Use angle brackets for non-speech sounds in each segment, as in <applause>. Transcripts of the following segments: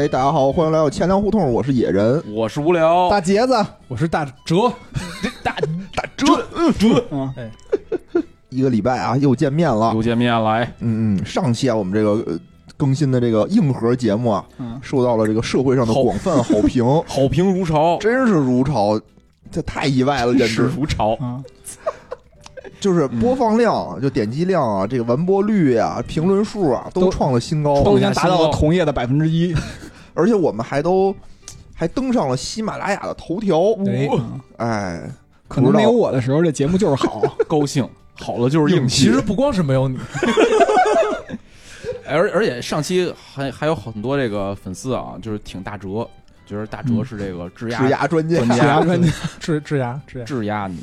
哎，大家好，欢迎来到钱粮胡同，我是野人。我是无聊，大杰子，我是大哲，大 <laughs> 大哲哲，嗯，一个礼拜啊，又见面了。又见面了，哎，嗯嗯，上期啊，我们这个呃更新的这个硬核节目啊，嗯受到了这个社会上的广泛好评，<laughs> 好评如潮，<laughs> 真是如潮，这太意外了，简直如潮，啊，就是播放量、就点击量啊，这个完播率啊、评论数啊，都都创了新高，都已经达到了同业的百分之一。而且我们还都还登上了喜马拉雅的头条。哎可能没有我的时候，这节目就是好。<laughs> 高兴，好了就是硬气。其实不光是没有你，<laughs> 而而且上期还还有很多这个粉丝啊，就是挺大哲，觉得大哲是这个治治牙牙专家。专家治牙专家，治治牙治牙，治牙的，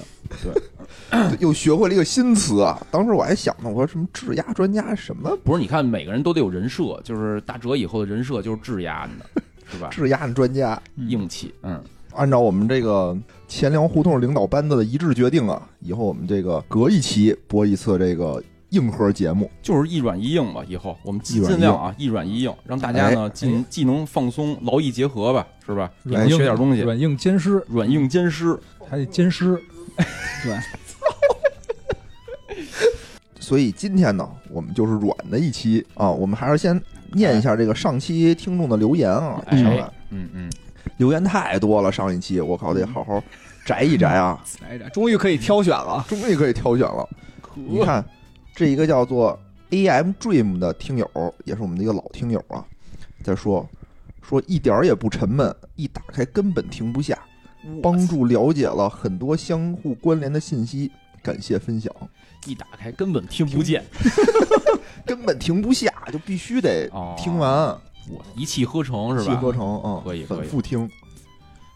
<clears throat> 又学会了一个新词啊！当时我还想呢，我说什么质押专家什么不是？你看每个人都得有人设，就是大哲以后的人设就是质押的，<laughs> 是吧？质押的专家。硬气，嗯，按照我们这个钱粮胡同领导班子的一致决定啊，以后我们这个隔一期播一次这个硬核节目。就是一软一硬吧。以后我们尽量啊，一软一硬，让大家呢既既能放松，劳逸结合吧，是吧？也能软硬学点东西，软硬兼施，软硬兼施。还得兼施。<laughs> <laughs> 所以今天呢，我们就是软的一期啊，我们还是先念一下这个上期听众的留言啊。哎上来嗯嗯，留言太多了，上一期我靠得好好摘一摘啊，来着，终于可以挑选了。终于可以挑选了。你看，这一个叫做 AM Dream 的听友，也是我们的一个老听友啊，在说说一点儿也不沉闷，一打开根本停不下，帮助了解了很多相互关联的信息，感谢分享。一打开根本听不见，<laughs> 根本停不下，就必须得哦听完，我一气呵成是吧？一气呵成嗯，可以可以反复听。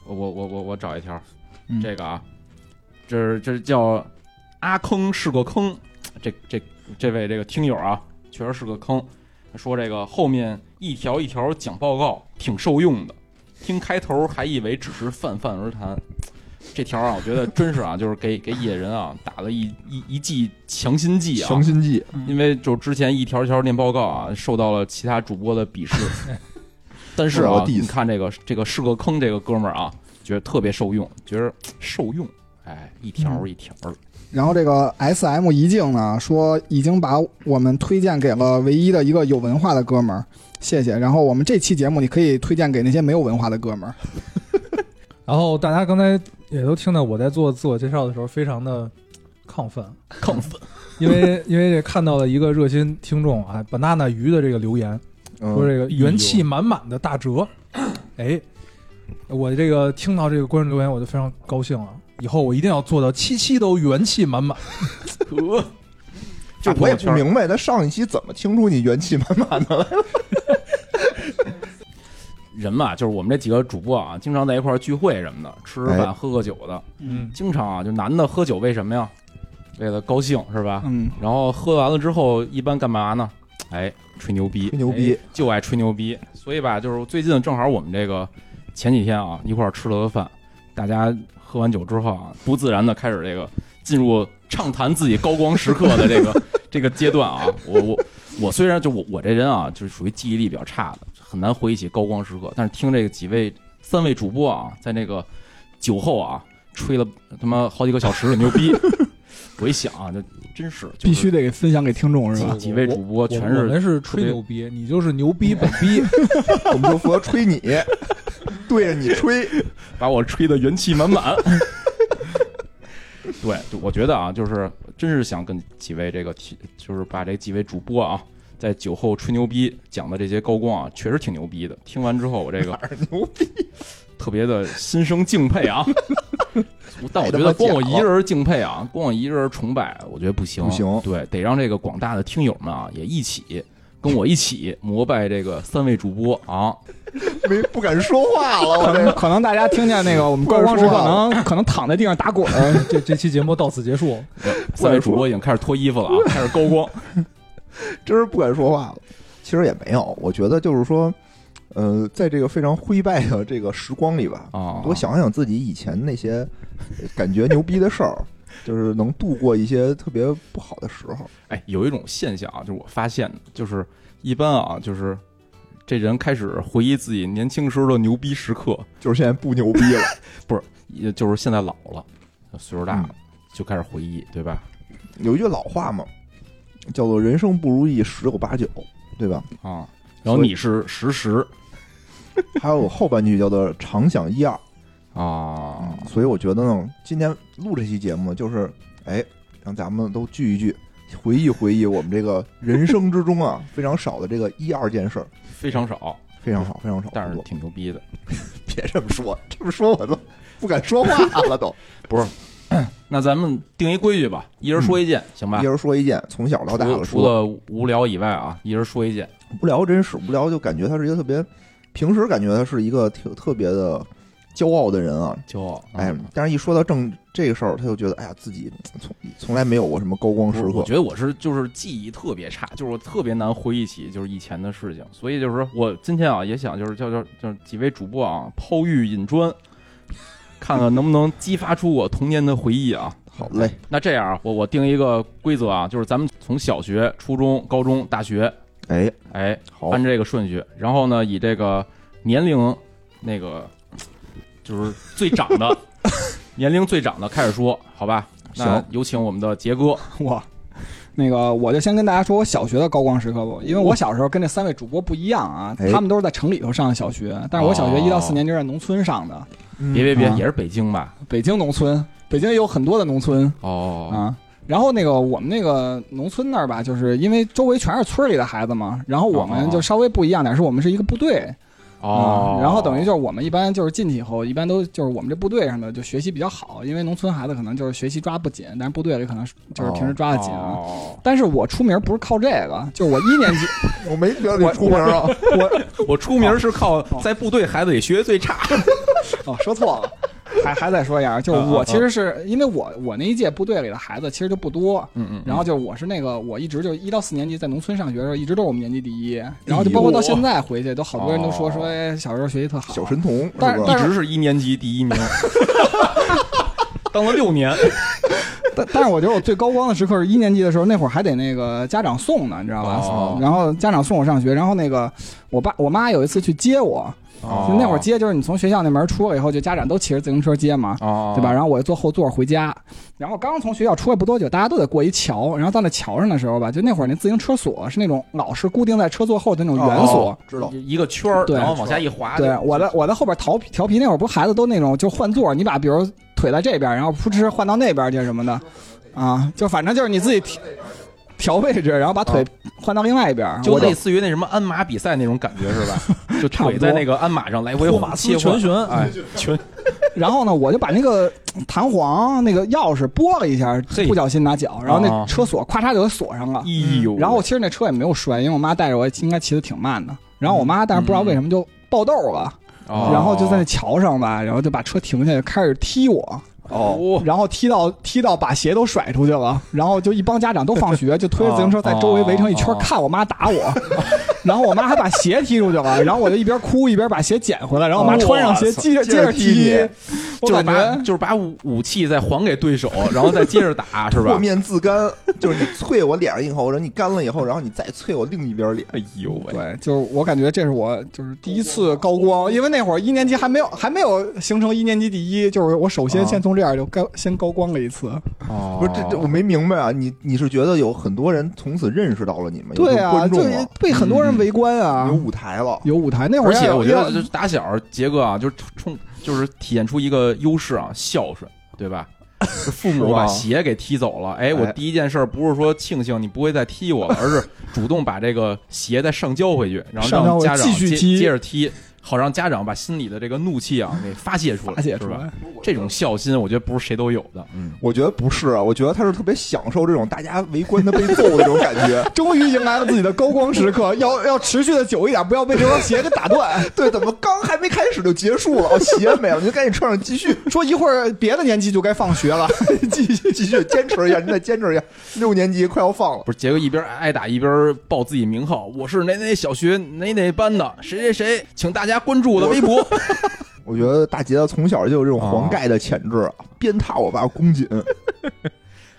我我我我我找一条，嗯这个啊，这这叫阿坑是个坑，这这这位这个听友啊，确实是个坑。说这个后面一条一条讲报告挺受用的，听开头还以为只是泛泛而谈。<tsk> 这条啊，我觉得真是啊，就是给给野人啊打了一一一剂强心剂啊，强心剂，因为就之前一条一条念报告啊，受到了其他主播的鄙视。<laughs> 但是啊，你看这个这个是个坑，这个哥们儿啊，觉得特别受用，觉得受用，哎，一条一条。儿，然后这个 S M 一静呢说，已经把我们推荐给了唯一的一个有文化的哥们儿，谢谢。然后我们这期节目你可以推荐给那些没有文化的哥们儿。<laughs> 然后大家刚才也都听到我在做自我介绍的时候，非常的亢奋，亢奋。因为因为这看到了一个热心听众啊，banana 鱼的这个留言，说嗯，这个元气满满的大哲，<coughs> 哎，我这个听到这个观众留言，我就非常高兴了。以后我一定要做到七七都元气满满。<laughs> 呵，就我也不明白，他上一期怎么听出你元气满满的来了？<laughs> 人嘛，就是我们这几个主播啊，经常在一块儿聚会什么的，吃吃哎饭、喝喝酒的，嗯，经常啊，就男的喝酒为什么呀？为了高兴是吧？嗯，然后喝完了之后，一般干嘛呢？哎，吹牛逼，吹牛逼哎就爱吹牛逼。所以吧，就是最近正好我们这个前几天啊，一块儿吃了个饭，大家喝完酒之后啊，不自然的开始这个进入畅谈自己高光时刻的这个 <laughs> 这个阶段啊。我我我虽然就我我这人啊，就是属于记忆力比较差的，很难回忆起高光时刻，但是听这个几位三位主播啊，在那个酒后啊，吹了他妈好几个小时的牛逼。<laughs> 我一想啊，就真是、就是、必须得分享给听众是吧几？位主播我全我们是是吹牛逼，你就是牛逼本逼。<laughs> 我们就负责吹你，对着你吹。把我吹的元气满满。对，我觉得啊，就是真是想跟几位这个提，就是把这几位主播啊，在酒后吹牛逼讲的这些高光啊，确实挺牛逼的。听完之后，我这个牛逼！<laughs> 特别的心生敬佩啊。<laughs> 但我觉得光我一人敬佩啊，光我一人崇拜，我觉得不行，不行对，得让这个广大的听友们啊，也一起跟我一起膜拜这个三位主播啊。<laughs> 没不敢说话了，我这个可能可能大家听见那个我们高光时可能可能躺在地上打滚儿。<laughs> 这这期节目到此结束。三位主播已经开始脱衣服了啊，<laughs> 开始高光。真是不敢说话了。其实也没有，我觉得就是说，呃，在这个非常灰败的这个时光里吧，啊，多想想自己以前那些呃感觉牛逼的事儿，就是能度过一些特别不好的时候。哎，有一种现象啊，就是我发现，就是一般啊，就是这人开始回忆自己年轻时候的牛逼时刻，就是现在不牛逼了。<laughs> 不是也就是现在老了，岁数大了，嗯就开始回忆，对吧？有一句老话嘛，叫做“人生不如意十有八九”，对吧？啊，然后你是实时还有后半句叫做“常想一二啊”，，所以我觉得呢，今天录这期节目就是，哎，让咱们都聚一聚，回忆回忆我们这个人生之中啊非常少的这个一二件事儿，非常少，非常少，非常少。但是挺牛逼的。<laughs> 别这么说，这么说我都不敢说话了都。<laughs> 不是 <clears throat> 那咱们定一规矩吧，一人说一件，行吧一？人说一件，从小到大的除除，了无聊以外啊，一人说一件。无聊真是无聊，就感觉他是一个特别，平时感觉他是一个挺特别的骄傲的人啊，骄傲，哎嗯，但是一说到正这个事儿，他就觉得哎呀，自己从从来没有过什么高光时刻。我我。觉得我是就是记忆特别差，就是我特别难回忆起就是以前的事情，所以就是说我今天啊也想就是叫叫叫几位主播啊抛玉引砖，<laughs> 看看能不能激发出我童年的回忆啊。好嘞，那这样啊，我我定一个规则啊，就是咱们从小学、初中、高中、大学，哎，哎，好，按这个顺序，然后呢以这个年龄那个就是最长的 <laughs> 年龄最长的开始说，好吧？那行有请我们的杰哥。<laughs> 哇，那个我就先跟大家说我小学的高光时刻吧，因为我小时候跟这三位主播不一样啊，哎。他们都是在城里头上的小学，但是我小学一到四哦年级是在农村上的，嗯。别别别，啊。也是北京吧？北京农村，北京也有很多的农村哦，啊。然后那个我们那个农村那儿吧，就是因为周围全是村里的孩子嘛，然后我们就稍微不一样点，是我们是一个部队，哦啊，然后等于就是我们一般就是进去以后，一般都就是我们这部队上的就学习比较好，因为农村孩子可能就是学习抓不紧，但是部队里可能就是平时抓的紧啊。哦但是我出名不是靠这个，就是我一年级，<laughs> 我没觉得你出名啊，我我出名是靠在部队孩子里学习最差。<laughs> 哦说错了，还还再说一下，就是我其实是因为我我那一届部队里的孩子其实就不多，嗯嗯，然后就是我是那个我一直就一到四年级在农村上学的时候，一直都是我们年级第一，然后就包括到现在回去都好多人都说哦说哎小时候学习特好，小神童？但是一直是一年级第一名，<laughs> 当了六年。<laughs> 但但是我觉得我最高光的时刻是一年级的时候，那会儿还得那个家长送呢，你知道吧？哦然后家长送我上学，然后那个我爸我妈有一次去接我，哦就那会儿接就是你从学校那门出来以后，就家长都骑着自行车接嘛。哦，对吧？然后我就坐后座回家，然后刚从学校出来不多久，大家都得过一桥，然后到那桥上的时候吧，就那会儿那自行车锁是那种老式固定在车座后的那种圆锁，哦知道，一个圈儿，然后往下一滑。对，我在我在后边调皮调皮，那会儿不是孩子都那种就换座，你把比如腿在这边，然后扑哧换到那边去什么的，啊，就反正就是你自己调调位置，然后把腿换到另外一边，就类似于那什么鞍马比赛那种感觉是吧？<laughs> 就差不多腿在那个鞍马上来回托滑切换全旋哎，全然后呢，我就把那个弹簧那个钥匙拨了一下，不小心拿脚，然后那啊车锁咔嚓就给锁上了。哎呦，然后其实那车也没有摔，因为我妈带着我应该骑的挺慢的。然后我妈但是不知道为什么就爆豆了，哦然后就在那桥上吧，然后就把车停下，就开始踢我。哦，然后踢到踢到把鞋都甩出去了，然后就一帮家长都放学，<laughs> 就推着自行车在周围围成一圈看我妈打我，<laughs> 然后我妈还把鞋踢出去了，然后我就一边哭一边把鞋捡回来，然后我妈穿上鞋接着接着踢就是我感觉把就是把武武器再还给对手，然后再接着打，<laughs> 是吧？破？面自干，就是你啐我脸上以后，然后你干了以后，然后你再啐我另一边脸。哎呦喂，对，就是我感觉这是我就是第一次高光，因为那会儿一年级还没有还没有形成一年级第一，就是我首先啊。先从这样就高先高光了一次。哦。不是这这我没明白啊，你你是觉得有很多人从此认识到了你们，对啊，观就被很多人围观啊，有舞台了，有舞台。那会儿而且我觉得，就是打小杰哥啊，就是冲就是体现出一个优势啊，孝顺，对吧？是 <laughs> 父母把鞋给踢走了，哎，我哎。第一件事不是说庆幸你不会再踢我了，而是主动把这个鞋再上交回去，然后让家长接继续接着踢，好让家长把心里的这个怒气啊给发泄出来，<laughs> 发泄出？来。这种孝心，我觉得不是谁都有的。嗯，我觉得不是啊，我觉得他是特别享受这种大家围观他被揍的这种感觉。<laughs> 终于迎来了自己的高光时刻，要要持续的久一点，不要被这双鞋给打断。<laughs> 对，怎么刚还没开始就结束了？哦，鞋没了，你就赶紧穿上继续说一会儿别的年级就该放学了，继续继续坚持一下，你再坚持一下。六年级快要放了，不是杰哥一边挨打一边报自己名号，我是哪哪小学哪哪班的谁谁谁，请大家关注我的微博。<laughs> 我觉得大杰子从小就有这种黄盖的潜质啊，<laughs> 鞭挞我爸公瑾。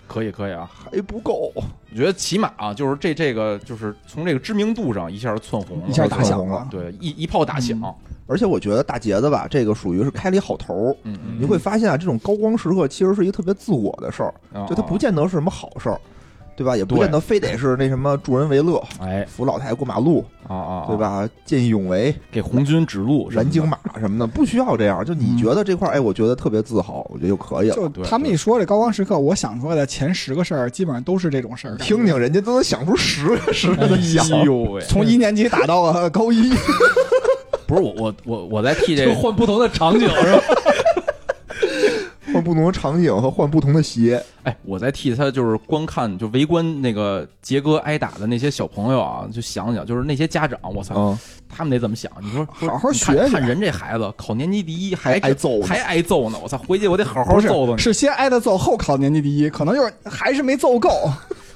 可以可以啊，还不够，我觉得起码啊，就是这这个就是从这个知名度上一下窜红了，一下打响了。对一一炮打响，而且我觉得大杰子吧，这个属于是开了一好头你会发现啊，这种高光时刻其实是一个特别自我的事儿，啊就它不见得是什么好事儿，对吧？也不对见得非得是那什么助人为乐，哎扶老太太过马路，啊啊，对？吧？见义勇为、给红军指路燃经马什么的，不需要这样。就你觉得这块儿，哎，我觉得特别自豪，我觉得就可以了。就对他们一说这高光时刻，我想出来的前十个事儿，基本上都是这种事儿。听听人家都能想出十个十个的想，哎呦喂，从一年级打到了高一，<laughs> 不是我我我我在替这就个换不同的场景是吧？<laughs> 换不同的场景和换不同的鞋。哎，我在替他就是观看就围观那个杰哥挨打的那些小朋友啊，就想想就是那些家长，我操，嗯，他们得怎么想？你说说好好学看人这孩子考年级第一还挨揍还挨揍呢，我操，回去我得好好揍揍你。是先挨的揍，后考年级第一，可能就是还是没揍够。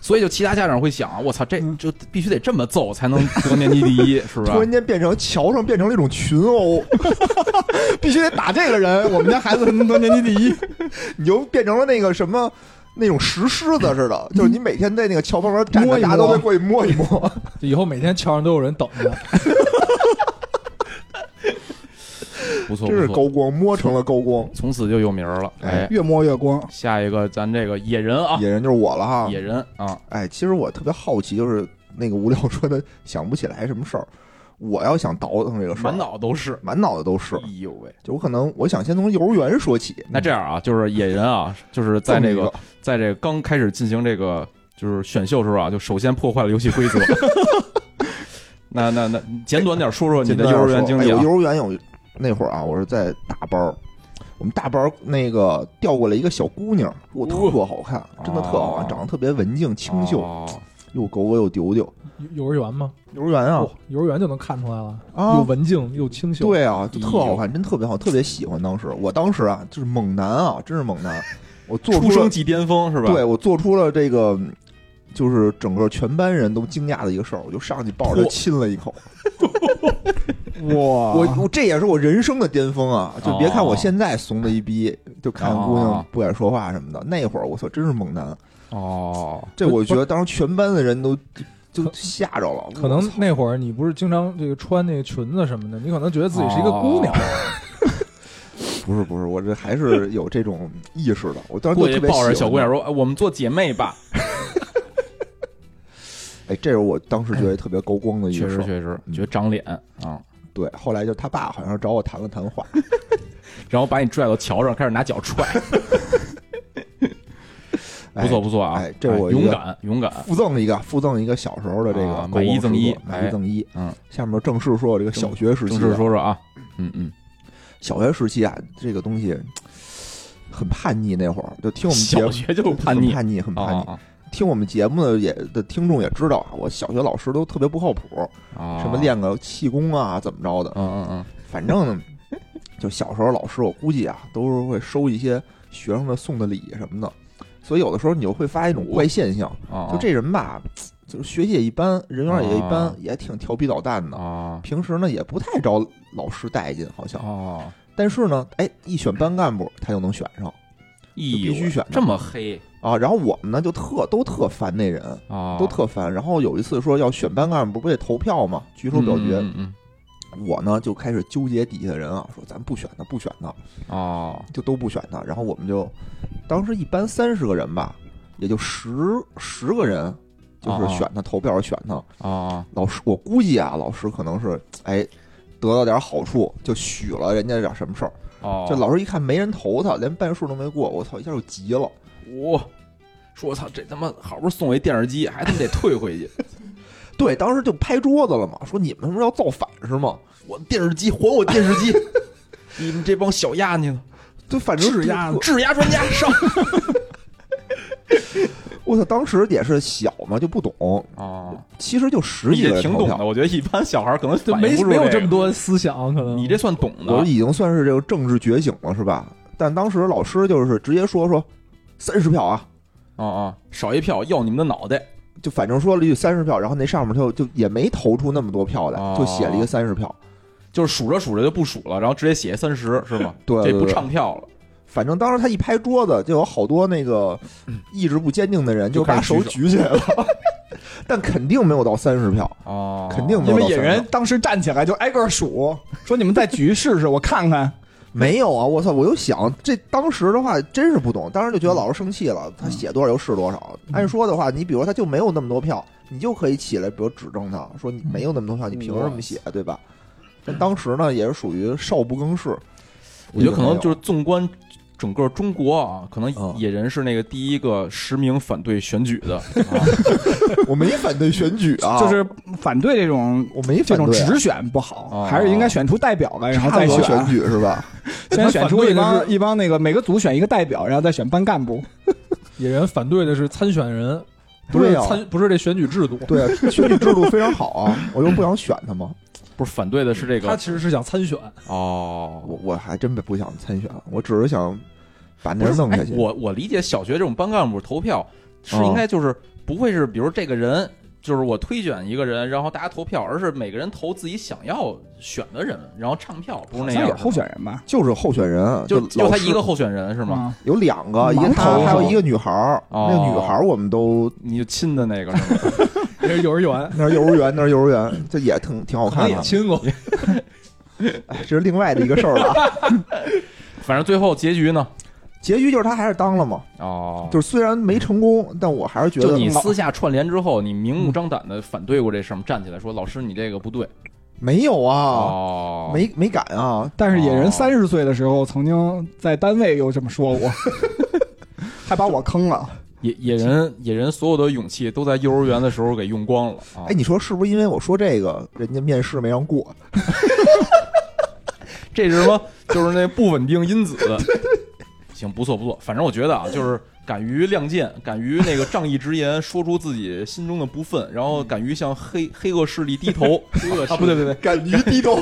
所以就其他家长会想，我操，这嗯就必须得这么揍才能得年级第一，<laughs> 是不是突？然间变成桥上变成了一种群殴，<laughs> 必须得打这个人，我们家孩子才能得年级第一。<laughs> 你就变成了那个什么。那种石狮子似的，就是你每天在那个桥旁边站着，大家都会过去摸一摸。就以后每天桥上都有人等着。不错，真是，高光，摸成了高光。从此就有名儿了。哎，越摸越光。下一个咱这个野人啊，野人就是我了哈。野人啊，哎，其实我特别好奇，就是那个无聊说的想不起来什么事儿，我要想倒腾这个事儿，满脑都是。满脑子都是。哎呦喂！就我可能我想先从幼儿园说起。那这样啊，就是野人啊，就是在那个在这个刚开始进行这个就是选秀时候啊，就首先破坏了游戏规则。<laughs> 那那那，简短点说说你的幼儿园经历啊哎我。幼儿园有那会儿啊，我是在大班儿，我们大班儿那个调过来一个小姑娘，我特好看，真的特好看，哦长得特别文静清秀，哦又狗狗又丢丢。幼幼儿园吗？幼儿园啊哦，幼儿园就能看出来了，啊又，文静又清秀。对啊，就特好哎看，真特别好，特别喜欢。当时我当时啊，就是猛男啊，真是猛男，我做出了，出生即巅峰是吧？对我做出了这个。就是整个全班人都惊讶的一个事儿，我就上去抱着亲了一口，<laughs> 哇，我我这也是我人生的巅峰啊！就别看我哦现在怂的一逼，就看姑娘哦不敢说话什么的，那会儿我操，真是猛男。哦，这我觉得当时全班的人都就就吓着了。可能那会儿你不是经常这个穿那个裙子什么的，你可能觉得自己是一个姑娘。<laughs> 不是不是，我这还是有这种意识的。我当时就特别抱着小姑娘说：“哎我们做姐妹吧。<laughs> 哎，这是我当时觉得特别高光”的一确个事确。实确实，嗯觉得长脸啊，对，后来就他爸好像找我谈了谈话，<laughs> 然后把你拽到桥上，开始拿脚踹，<laughs> 哎不错不错啊！哎这我勇敢勇敢，附赠一个附赠一个小时候的这个啊买一赠一买一赠一。嗯，下面正式说我这个小学时期正，式说说啊，嗯嗯，小学时期啊，这个东西很叛逆，那会儿就听我们小学就叛逆叛逆，很叛逆。啊听我们节目的也的听众也知道啊，我小学老师都特别不靠谱，啊，什么练个气功啊，怎么着的。嗯嗯嗯，反正呢，<laughs> 就小时候老师，我估计啊，都是会收一些学生的送的礼什么的，所以有的时候你就会发现一种怪现象，啊，就这人吧，<tsk> 就是学习也一般，人缘也一般啊，也挺调皮捣蛋的。啊平时呢也不太招老师待见，好像。哦，但是呢，哎，一选班干部他就能选上必必须选的这么黑啊。然后我们呢就特都特烦那人，啊，都特烦。然后有一次说要选班干部，不得投票吗？举手表决。嗯嗯我呢就开始纠结底下的人啊，说咱不选他，不选他，嗯哦就都不选他。然后我们就当时一般三十个人吧，也就十十个人，就是啊选他，投票选他。啊老师，我估计啊，老师可能是哎得到点好处，就许了人家点什么事儿。哦，这老师一看没人投他，连半数都没过，我操，一下就急了。我说我操，这他妈好不容易送我一电视机，还他妈得退回去，<laughs> 对，当时就拍桌子了嘛，说你们他妈要造反是吗？我电视机还我电视机，<laughs> 你们这帮小丫呢？就反正质押就质押专家上 <laughs> 我操，当时也是小嘛，就不懂，啊，其实就十你几个挺懂的，我觉得一般小孩可能就没没有这么，多思想，可能你这算懂的我已经算是这个政治觉醒了，是吧？但当时老师就是直接说说三十票啊，啊啊，少一票要你们的脑袋就反正说了一句三十票，然后那上面就就也没投出那么多票来，哦就写了一个三十票。就是数着数着就不数了，然后直接写三十是吗？<laughs> 对不对对对唱票了反正当时他一拍桌子，就有好多那个意志不坚定的人就把手举起来了，<laughs> 但肯定没有到三十票，啊，肯定没因为野有到三十人当时站起来就挨个数，说你们再举试试，我看看。没有啊！我操！我就想，这当时的话真是不懂，当时就觉得老师生气了，他写多少就是多少。按说的话，你比如他就没有那么多票，你就可以起来，比如指证他说你没有那么多票，你凭什么写，对吧？但当时呢，也是属于少不更事。我觉得可能就是纵观整个中国啊，可能嗯。野人是那个第一个实名反对选举的，啊 <laughs> 我没反对选举啊，就是反对这种我没这种反对啊。直选不好，哦。还是应该选出代表来，然后差再不多选举是吧？<laughs> 先选出一帮一帮那个每个组选一个代表，然后再选班干部。野人反对的是参选人，不是对啊参不是这选举制度。对啊，选举制度非常好啊，我又不想选他嘛，不是反对的是这个他其实是想参选，哦，我我还真不想参选，我只是想把那弄下去。我我理解小学这种班干部投票是哦应该就是不会是比如这个人。就是我推选一个人，然后大家投票，而是每个人投自己想要选的人，然后唱票，不是那样。候选人吧？就是候选人，就就就他一个候选人是吗？啊，有两个，一个盲他有一个女孩儿。哦那个女孩儿我们都你就亲的那个是吗？<laughs> 这是幼儿园，<laughs> 那是幼儿园，那是幼儿园，这也挺挺好看的。也亲过。哎，这是另外的一个事儿了啊。<laughs> 反正最后结局呢？结局就是他还是当了嘛，哦，就是虽然没成功，但我还是觉得就你私下串联之后，你明目张胆的反对过这事儿吗？站起来说：“老师，你这个不对。没有”啊，哦，没没敢啊。但是野人哦三十岁的时候，曾经在单位又这么说过，<laughs> 还把我坑了。野野人野人所有的勇气都在幼儿园的时候给用光了啊哎，！你说是不是因为我说这个，人家面试没让过？<laughs> 这是什么？就是那不稳定因子。<laughs> 行，不错不错。反正我觉得啊，就是敢于亮剑，敢于那个仗义直言，说出自己心中的不忿，然后敢于向黑黑恶势力低头。<laughs> 黑恶啊，不对不对，敢于低头，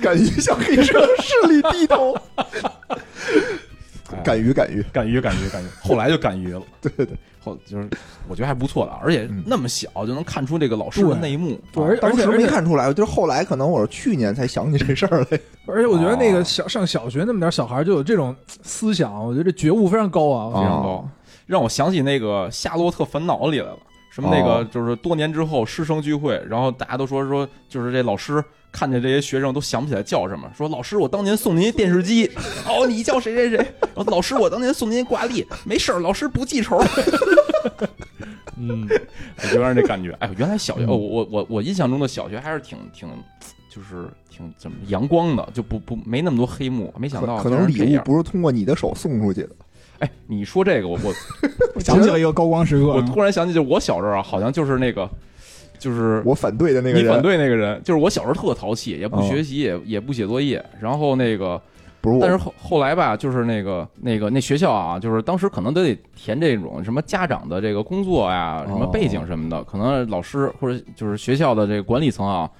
敢于向黑社势力低头，哎敢于敢于。敢于敢于敢于，后来就敢于了。<laughs> 对对，后就是我觉得还不错的，而且嗯那么小就能看出这个老师的对内幕。对啊而当时没看出来，就是后来可能我是去年才想起这事儿来。<laughs> 而且我觉得那哦个小上小学那么点小孩就有这种思想，我觉得这觉悟非常高啊。非常高哦，让我想起那个《夏洛特烦恼》里来了。什么那个哦就是多年之后师生聚会，然后大家都说说，就是这老师看见这些学生都想不起来叫什么，说老师我当年送您一电视机，<laughs> 哦你叫谁谁谁，然后老师我当年送您一挂历，没事儿，老师不记仇，<laughs> 嗯，有点这感觉。哎，原来小学，我我我印象中的小学还是挺挺，就是挺怎么阳光的，就不不没那么多黑幕。没想到可可能礼物不是通过你的手送出去的。哎，你说这个，我我我 <laughs> 想起了一个高光时刻，我突然想起，就我小时候啊，好像就是那个，就是我反对的那个人，你反对那个人，就是我小时候特淘气，也不哦学习，也也不写作业。然后那个，不是我，但是后后来吧，就是那个那个那学校啊，就是当时可能都得填这种什么家长的这个工作呀、什么背景什么的，可能老师或者就是学校的这个管理层啊。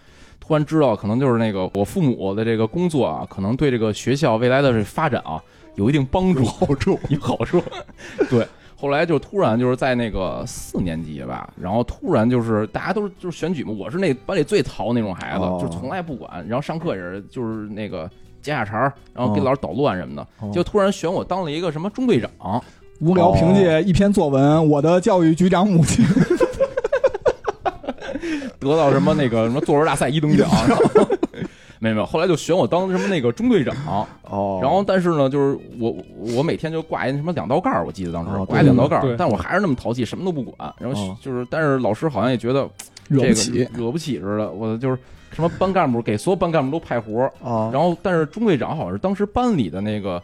突然知道，可能就是那个我父母的这个工作啊，可能对这个学校未来的这发展啊有一定帮助。好处。有好处。<laughs> <laughs> 对，后来就突然就是在那个四年级吧，然后突然就是大家都是就是选举嘛，我是那班里最淘那种孩子，哦就从来不管，然后上课也是就是那个接下茬儿，然后给哦老师捣乱什么的，哦就突然选我当了一个什么中队长。无聊凭借一篇作文，我的教育局长母亲，<laughs> 得到什么那个什么作文大赛一等奖，没有没有，后来就选我当什么那个中队长，哦，然后但是呢，就是我我每天就挂一什么两道杠儿，我记得当时哦挂一两道杠对儿，但我还是那么淘气，什么都不管，然后哦就是但是老师好像也觉得 <tsk> 这个惹不起。惹不起似的，我就是什么班干部给所有班干部都派活儿，啊，然后但是中队长好像是当时班里的那个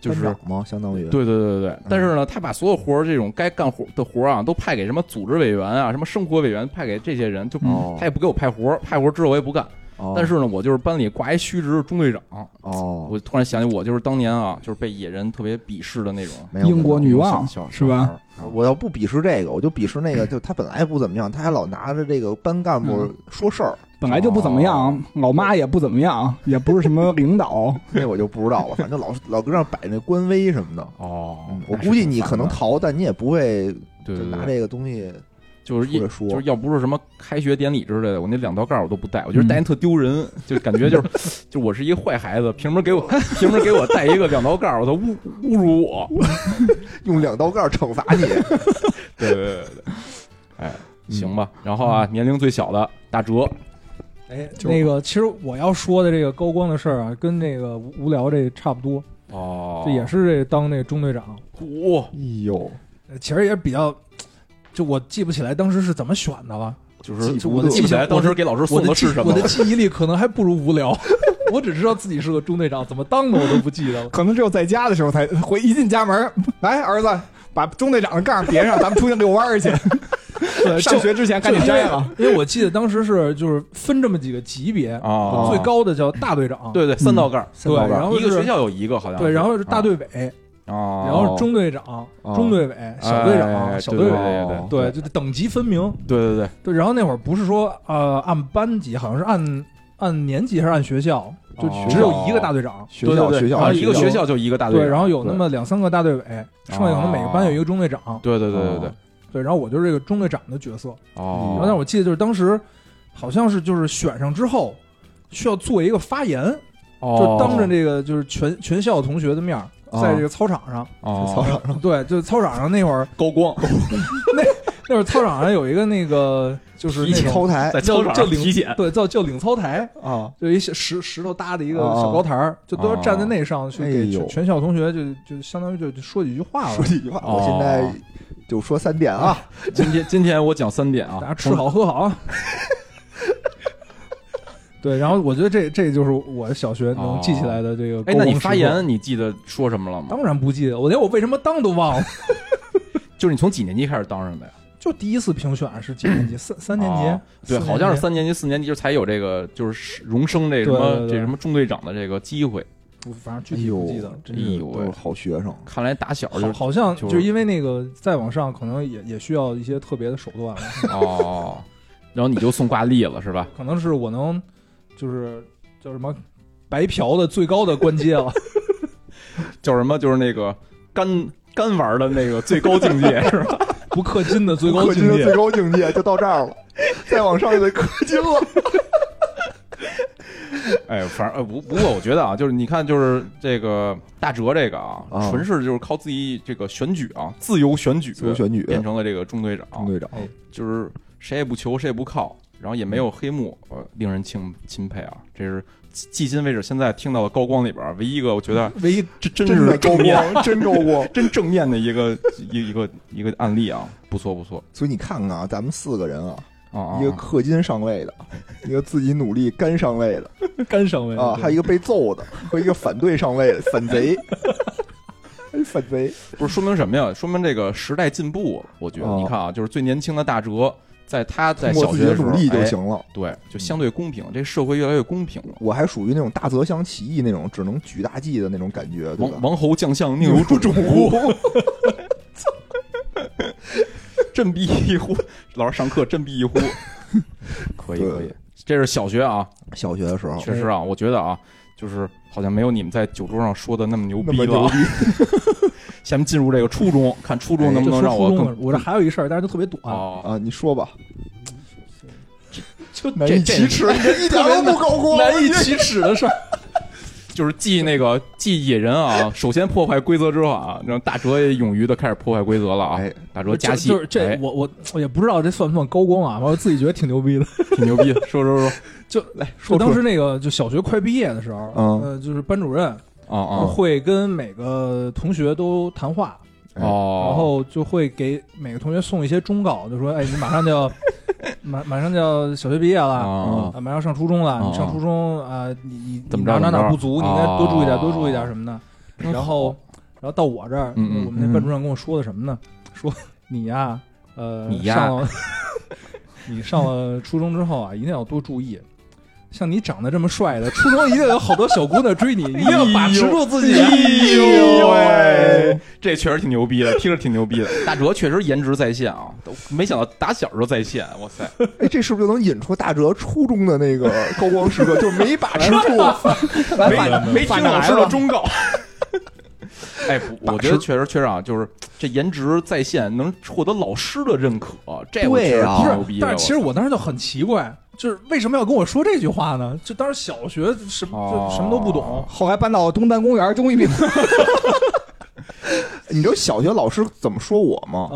就是班长吗？相当于对对对对对，但是呢，他把所有活儿这种该干活的活儿啊，都派给什么组织委员啊、什么生活委员，派给这些人，就哦他也不给我派活儿，派活儿之后我也不干。哦但是呢，我就是班里挂一虚职中队长。哦，我突然想起，我就是当年啊，就是被野人特别鄙视的那种没有英国女王是吧？我要不鄙视这个，我就鄙视那个，就他本来不怎么样，他还老拿着这个班干部嗯说事儿，本来就不怎么样，老妈也不怎么样，也不是什么领导。<laughs> 那我就不知道了。反正老老搁那摆那官威什么的，哦嗯，我估计你可能逃，但你也不会就拿这个东西。就是一就是要不是什么开学典礼之类的，我那两道杠我都不带，我觉得带人特丢人，就感觉就是 <laughs> 就我是一个坏孩子，凭什么给我凭什么给我带一个两道杠，我都侮侮辱我。<laughs> 用两道杠惩罚你。<laughs> 对对对对对，哎，行吧。然后啊，年龄最小的大哲，哎，就那个其实我要说的这个高光的事儿啊，跟这个无无聊这差不多，哦，这也是这当那个中队长，嚯，哎呦，呃其实也比较，就我记不起来当时是怎么选的了，就是我记不起来当时给老师我送的是什么我的记忆力可能还不如无聊，<laughs> 我只知道自己是个中队长，怎么当的我都不记得了。可能只有在家的时候才回，一进家门，来儿子，把中队长的杠别上，咱们出去遛弯儿去。对，<laughs> 上学之前赶紧摘了。因为我记得当时是就是分这么几个级别，啊，最高的叫大队长，对对，三道杠，对，三道杠然后一个学校有一个好像，对，然后是大队委，啊，然后中队长、哦中队委、小队长、哎小队委，对就等级分明。对对对，对，然后那会儿不是说呃按班级，好像是按按年级还是按学校，就哦只有一个大队长。学校学校好像一个学校就一个大队对，然后有那么两三个大队委，剩下可能每个班有一个中队长。对对对对对哦，对，然后我就是这个中队长的角色。哦，然后但我记得就是当时好像是就是选上之后需要做一个发言，哦就当着这个就是全全校同学的面儿，哦在这个操场上，哦。操场上对，就操场上那会儿高光，<laughs> 那那会儿操场上有一个那个就是操台在操场叫体检，对叫叫领操台，啊，就一些石石头搭的一个哦。小高台儿，就都要站在那上去给全全校同学就就相当于就就说几句话了，说几句话，哦我现在就说三点啊，今天今天我讲三点啊，大家吃好喝好。啊。<laughs> 对，然后我觉得这这就是我小学能记起来的这个高哎，那你。发言你记得说什么了吗？当然不记得，我连我为什么当都忘了。<laughs> 就是你从几年级开始当上的呀？就第一次评选是几年级？三三年级哦？对，四年级好像是三年级、四年级就才有这个，就是荣升这什么对对对这什么中队长的这个机会。我反正具体不记得了。，真哎呦喂是都是好学生，看来打小就好，好像就就是因为那个再往上，可能也也需要一些特别的手段了。<laughs> 哦，然后你就送挂历了是吧？可能是我能就是叫什么白嫖的最高的关阶了。<laughs> 叫什么？就是那个干干玩的那个最高境界 <laughs> 是吧？不氪金的最高境界氪金的最。高境界就到这儿了，<laughs> 再往上就得氪金了。哎，反正呃不不过我觉得啊，就是你看，就是这个大哲这个啊，啊纯是就是靠自己这个选举啊，自由选举，自由选举变成了这个中队长，中队长，就是谁也不求，谁也不靠，然后也没有黑幕，呃，令人钦钦佩啊！这是迄今为止现在听到的高光里边儿唯一一个我觉得唯一这真真的高光，<laughs> 真高光。<laughs> 真正面的一个一一个一个案例啊，不错不错所以你看看啊，咱们四个人啊！一个氪金上位的，一个自己努力干上位的 <laughs> 干上位啊，还有一个被揍的和一个反对上位的反贼，反贼。不是说明什么呀？说明这个时代进步了。我觉得、哦你看啊，就是最年轻的大哲，在他在小学的努力就哎行了。对，就相对公平，这社会越来越公平了。我还属于那种大泽乡起义那种只能举大计的那种感觉，对吧王？王侯将相宁有种乎？<laughs> 振臂一呼，老师上课振臂一呼，<laughs> 可以可以。这是小学啊，小学的时候确实啊，我觉得啊，就是好像没有你们在酒桌上说的那么牛那逼了。<laughs> 下面进入这个初中，看初中能不能让我更我这还有一事儿，但是都特别短，哦，啊！你说吧，<laughs> 就难以启齿，一点都不高光，难以启齿的事儿。<laughs> 就是记那个记野人啊，首先破坏规则之后啊，让大哲也勇于的开始破坏规则了啊，哎，大哲加戏，就是这哎我我我也不知道这算不算高光啊，我自己觉得挺牛逼的。<laughs> 挺牛逼，说说说，就来说当时那个就小学快毕业的时候，嗯呃，就是班主任啊啊会跟每个同学都谈话，哎哦，然后就会给每个同学送一些忠告，就说：“哎，你马上就要 <laughs> 马马上就要小学毕业了。马上上初中了，啊你上初中啊，你你怎么着哪哪怎么着不足，你应该多注意点，哦多注意点什么的。真然后，然后到我这儿，嗯嗯我们那班主任跟我说的什么呢？说你呀，呃，你呀上了 <laughs> 你上了初中之后啊，一定要多注意。像你长得这么帅的，初中一定有好多小姑娘追你，<laughs> 你一定要把持住自己。哎呦喂喂，这确实挺牛逼的，听着挺牛逼的。<laughs> 大哲确实颜值在线啊，都没想到打小就在线，哇塞！<laughs> 哎，这是不是就能引出大哲初中的那个高光时刻？就没把持住，没反没听老师的忠告，哎，我觉得确实确实啊，就是这颜值在线，能获得老师的认可，这我觉得对啊挺牛逼的。但是其实我当时就很奇怪，就是为什么要跟我说这句话呢？就当时小学什么哦就什么都不懂，后来搬到东单公园，终于明白。<laughs> 你知道小学老师怎么说我吗？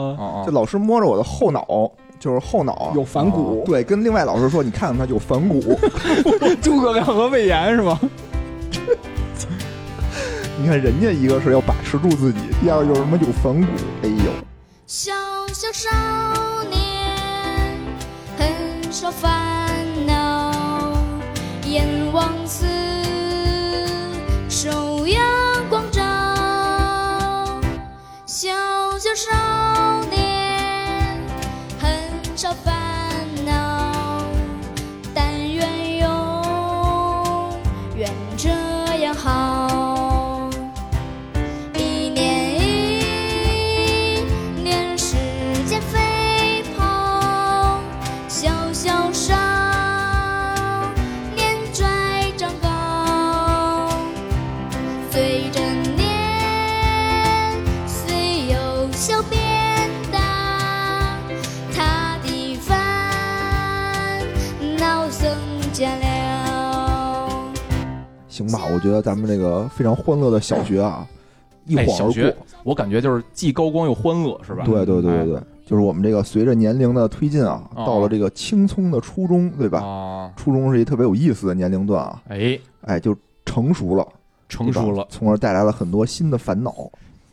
这老师摸着我的后脑，就是后脑啊有反骨，对，跟另外老师说，你看看他有反骨。<laughs> 诸葛亮和魏延是吗？<laughs> 你看人家一个是要把持住自己，第二个就是什么有反骨。哎呦，小小少年，很少烦恼，眼望四，行吧，我觉得咱们这个非常欢乐的小学啊，一哎，晃而小学过。我感觉就是既高光又欢乐，是吧？对对对对哎对，就是我们这个随着年龄的推进啊，哦到了这个青葱的初中，对吧？啊，初中是一特别有意思的年龄段啊，哎，哎，就成熟了，成熟了，从而带来了很多新的烦恼。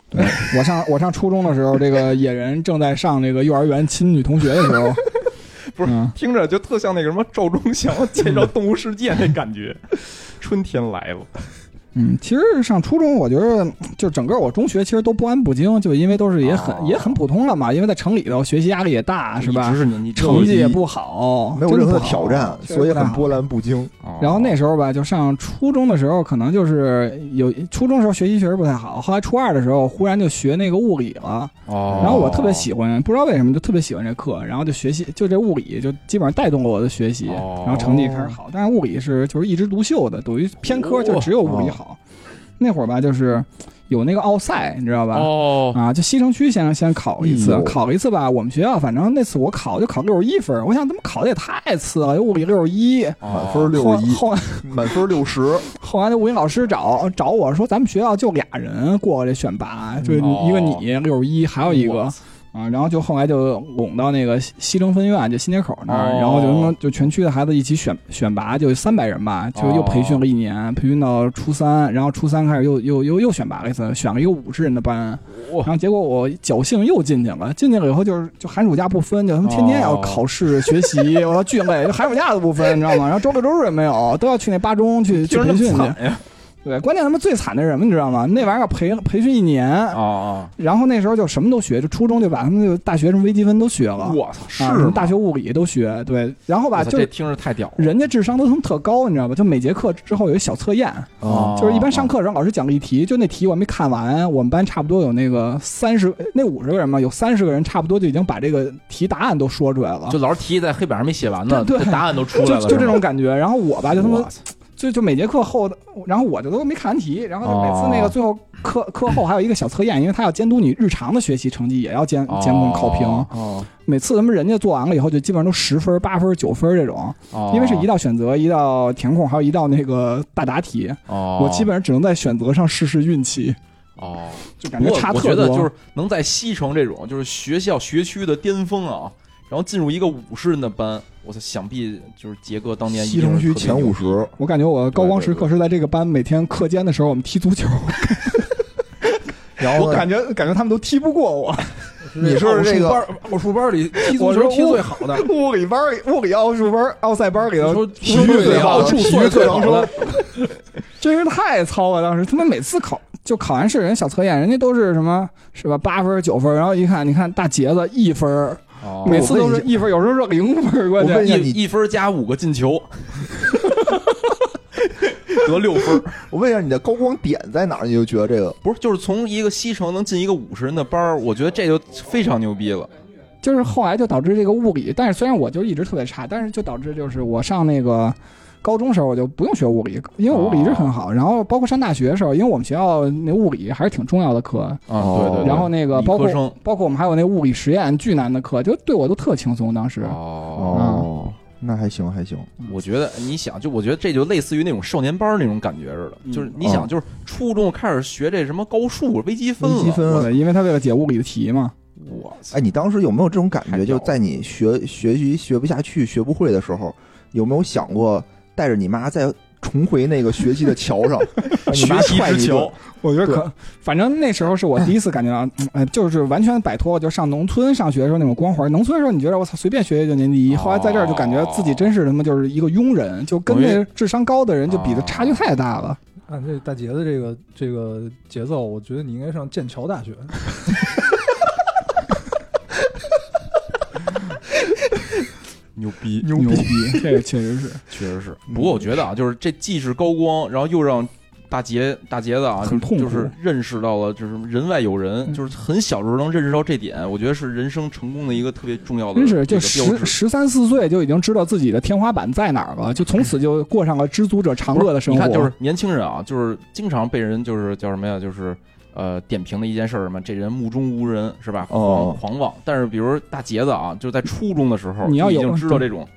对我上我上初中的时候，这个野人正在上这个幼儿园亲女同学的时候，<laughs> 不是嗯听着就特像那个什么赵忠祥 <laughs> 介绍动物世界那感觉。春天来了，嗯，其实上初中，我觉得就整个我中学其实都不安不惊，就因为都是也很、哦也很普通了嘛，因为在城里头学习压力也大，是吧一直？是你你成绩也不好，没有任何挑战，所以很波澜不惊。哦然后那时候吧，就上初中的时候，可能就是有初中时候学习确实不太好，后来初二的时候忽然就学那个物理了，哦，然后我特别喜欢，不知道为什么就特别喜欢这课，然后就学习，就这物理就基本上带动了我的学习，哦然后成绩开始好。但是物理是就是一枝独秀的，等于偏科就只有物理好。那会儿吧，就是有那个奥赛，你知道吧？哦，啊，就西城区先先考一次考了一次吧。我们学校反正那次我考就考六十一分，我想怎么考的也太次了，物理六十一。满分六一，后满分六十，<laughs> 后来那物理老师找找我说，咱们学校就俩人过这选拔，就一个你六十一，还有一个我啊，然后就后来就拢到那个西西城分院，就新街口那儿，哦然后就什么就全区的孩子一起选选拔，就三百人吧，就又培训了一年，培训到初三，然后初三开始又又又又选拔了一次，选了一个五十人的班，哇然后结果我侥幸又进去了，进去了以后就是就寒暑假不分，就他们天天要考试学习，我操巨累，就寒暑假都不分，你知道吗？然后周六周日也没有，都要去那八中去去培训去。对，关键他妈最惨的是什么，你知道吗？那玩意儿培培训一年，哦然后那时候就什么都学，就初中就把他们就大学什么微积分都学了哦，，我操，是啊，什么大学物理都学，对，然后吧，就这就听着太屌了人家智商都他妈特高，你知道吧？就每节课之后有一小测验，哦就是一般上课的时候老师讲了一题，就那题我还没看完，我们班差不多有那个三十，那五十个人嘛，有三十个人差不多就已经把这个题答案都说出来了，就老师题在黑板上没写完呢，对答案都出来了，就就这种感觉。然后我吧，就他妈就就每节课后的，然后我就都没看完题，然后就每次那个最后课课后还有一个小测验，因为他要监督你日常的学习成绩，也要监监控考评。哦每次他们人家做完了以后，就基本上都十分、八分、九分这种，哦，因为是一道选择、一道填空，还有一道那个大答题，哦，我基本上只能在选择上试试运气，哦，就感觉差特多。觉得就是能在西城这种就是学校学区的巅峰啊，然后进入一个五十人的班，我操，想必就是杰哥当年一西城区前五十，我感觉我高光时刻是在这个班每天课间的时候，我们踢足球，<laughs> 然后我感觉感觉他们都踢不过我。<laughs> 你是这个奥数班奥数班里踢足球踢最好的，<laughs> 物理班里、物理奥数班、奥赛班里头说体育最好体育最好最好的，真是太糙了！当时他们每次考就考完试，人小测验，人家都是什么是吧？八分、九分，然后一看，你看大杰子一分，哦每次都是一分，有时候是零分，关键我问一下你一一分加五个进球，得六分。<laughs> 我问一下你的高光点在哪儿？你就觉得这个不是，就是从一个西城能进一个五十人的班儿，我觉得这就非常牛逼了。就是后来就导致这个物理，但是虽然我就一直特别差，但是就导致就是我上那个高中时候我就不用学物理，因为我物理一直很好。然后包括上大学的时候，因为我们学校那物理还是挺重要的课，啊，对对对。然后那个包括包括我们还有那物理实验巨难的课，就对我都特轻松。当时哦，哦，那还行还行，我觉得你想，就我觉得这就类似于那种少年班那种感觉似的，嗯就是你想，哦就是初中开始学这什么高数、微积分了，微积分对，因为他为了解物理的题嘛。我操，哎，你当时有没有这种感觉？就在你学学习学不下去、学不会的时候，有没有想过带着你妈再重回那个学习的桥上，<laughs> 学习之桥？我觉得可，反正那时候是我第一次感觉到，嗯呃，就是完全摆脱就上农村上学的时候那种光环。农村的时候，你觉得我操随便学学就年级一，后来在这儿就感觉自己真是他妈就是一个庸人，就跟那智商高的人就比的差距太大了。按这大杰的这个这个节奏，我觉得你应该上剑桥大学。<laughs> 牛逼，牛逼，这个 <laughs> 确实是。确实是。不过我觉得啊，就是这既是高光，然后又让大杰大杰子啊，就很痛就是认识到了，就是人外有人，嗯。就是很小时候能认识到这点，我觉得是人生成功的一个特别重要的真是就十。十三四岁就已经知道自己的天花板在哪儿了，就从此就过上了知足者常乐的生活。你看，就是年轻人啊，就是经常被人就是叫什么呀，就是呃点评的一件事儿，什么这人目中无人是吧？狂、哦狂妄。但是比如大杰子啊，就是在初中的时候，你要已经知道这种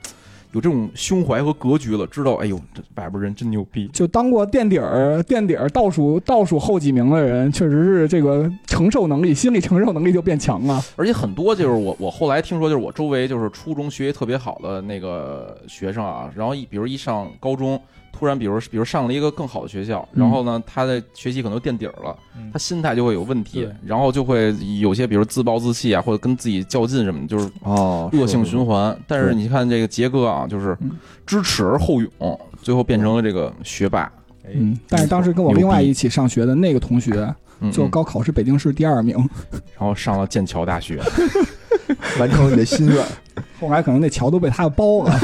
有这种胸怀和格局了，知道哎呦，这外边人真牛逼。就当过垫底儿、垫底儿倒数倒数后几名的人，确实是这个承受能力、心理承受能力就变强了。而且很多就是我我后来听说，就是我周围就是初中学习特别好的那个学生啊，然后一比如一上高中，突然比如比如上了一个更好的学校，嗯。然后呢他的学习可能垫底儿了，嗯。他心态就会有问题，然后就会有些比如自暴自弃啊，或者跟自己较劲什么的，就是哦，恶性循环。但是你看这个杰哥啊，就是嗯。知耻而后勇，最后变成了这个学霸。哎，嗯，但是当时跟我另外一起上学的那个同学，就高考是北京市第二名，<laughs> 然后上了剑桥大学，<laughs> 完成你的心愿。<laughs> 后来可能那桥都被他包了。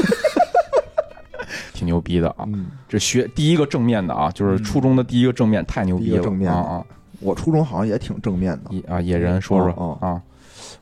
挺牛逼的啊！嗯，这学第一个正面的啊，就是嗯初中的第一个正面，太牛逼了！正面啊啊！我初中好像也挺正面的。野啊野人说说哦啊，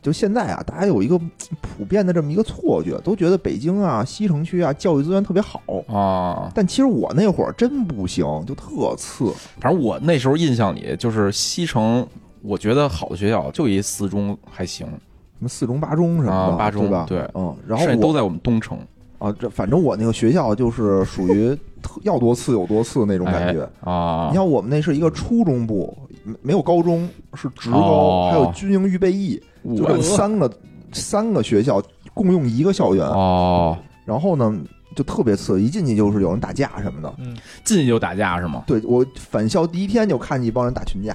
就现在啊，大家有一个普遍的这么一个错觉，都觉得北京啊、西城区啊教育资源特别好。啊，但其实我那会儿真不行，就特次。反正我那时候印象里就是西城，我觉得好的学校就一四中还行，什么四中、八中什么的，啊八中对吧？对嗯，然后都在我们东城啊，这反正我那个学校就是属于特要多次有多次那种感觉。哎啊你。像我们那是一个初中部，没没有高中，是职高，哦还有军营预备役，就这三个三个学校共用一个校园。哦，然后呢，就特别次，一进去就是有人打架什么的。嗯，进去就打架是吗？对我返校第一天就看见一帮人打群架，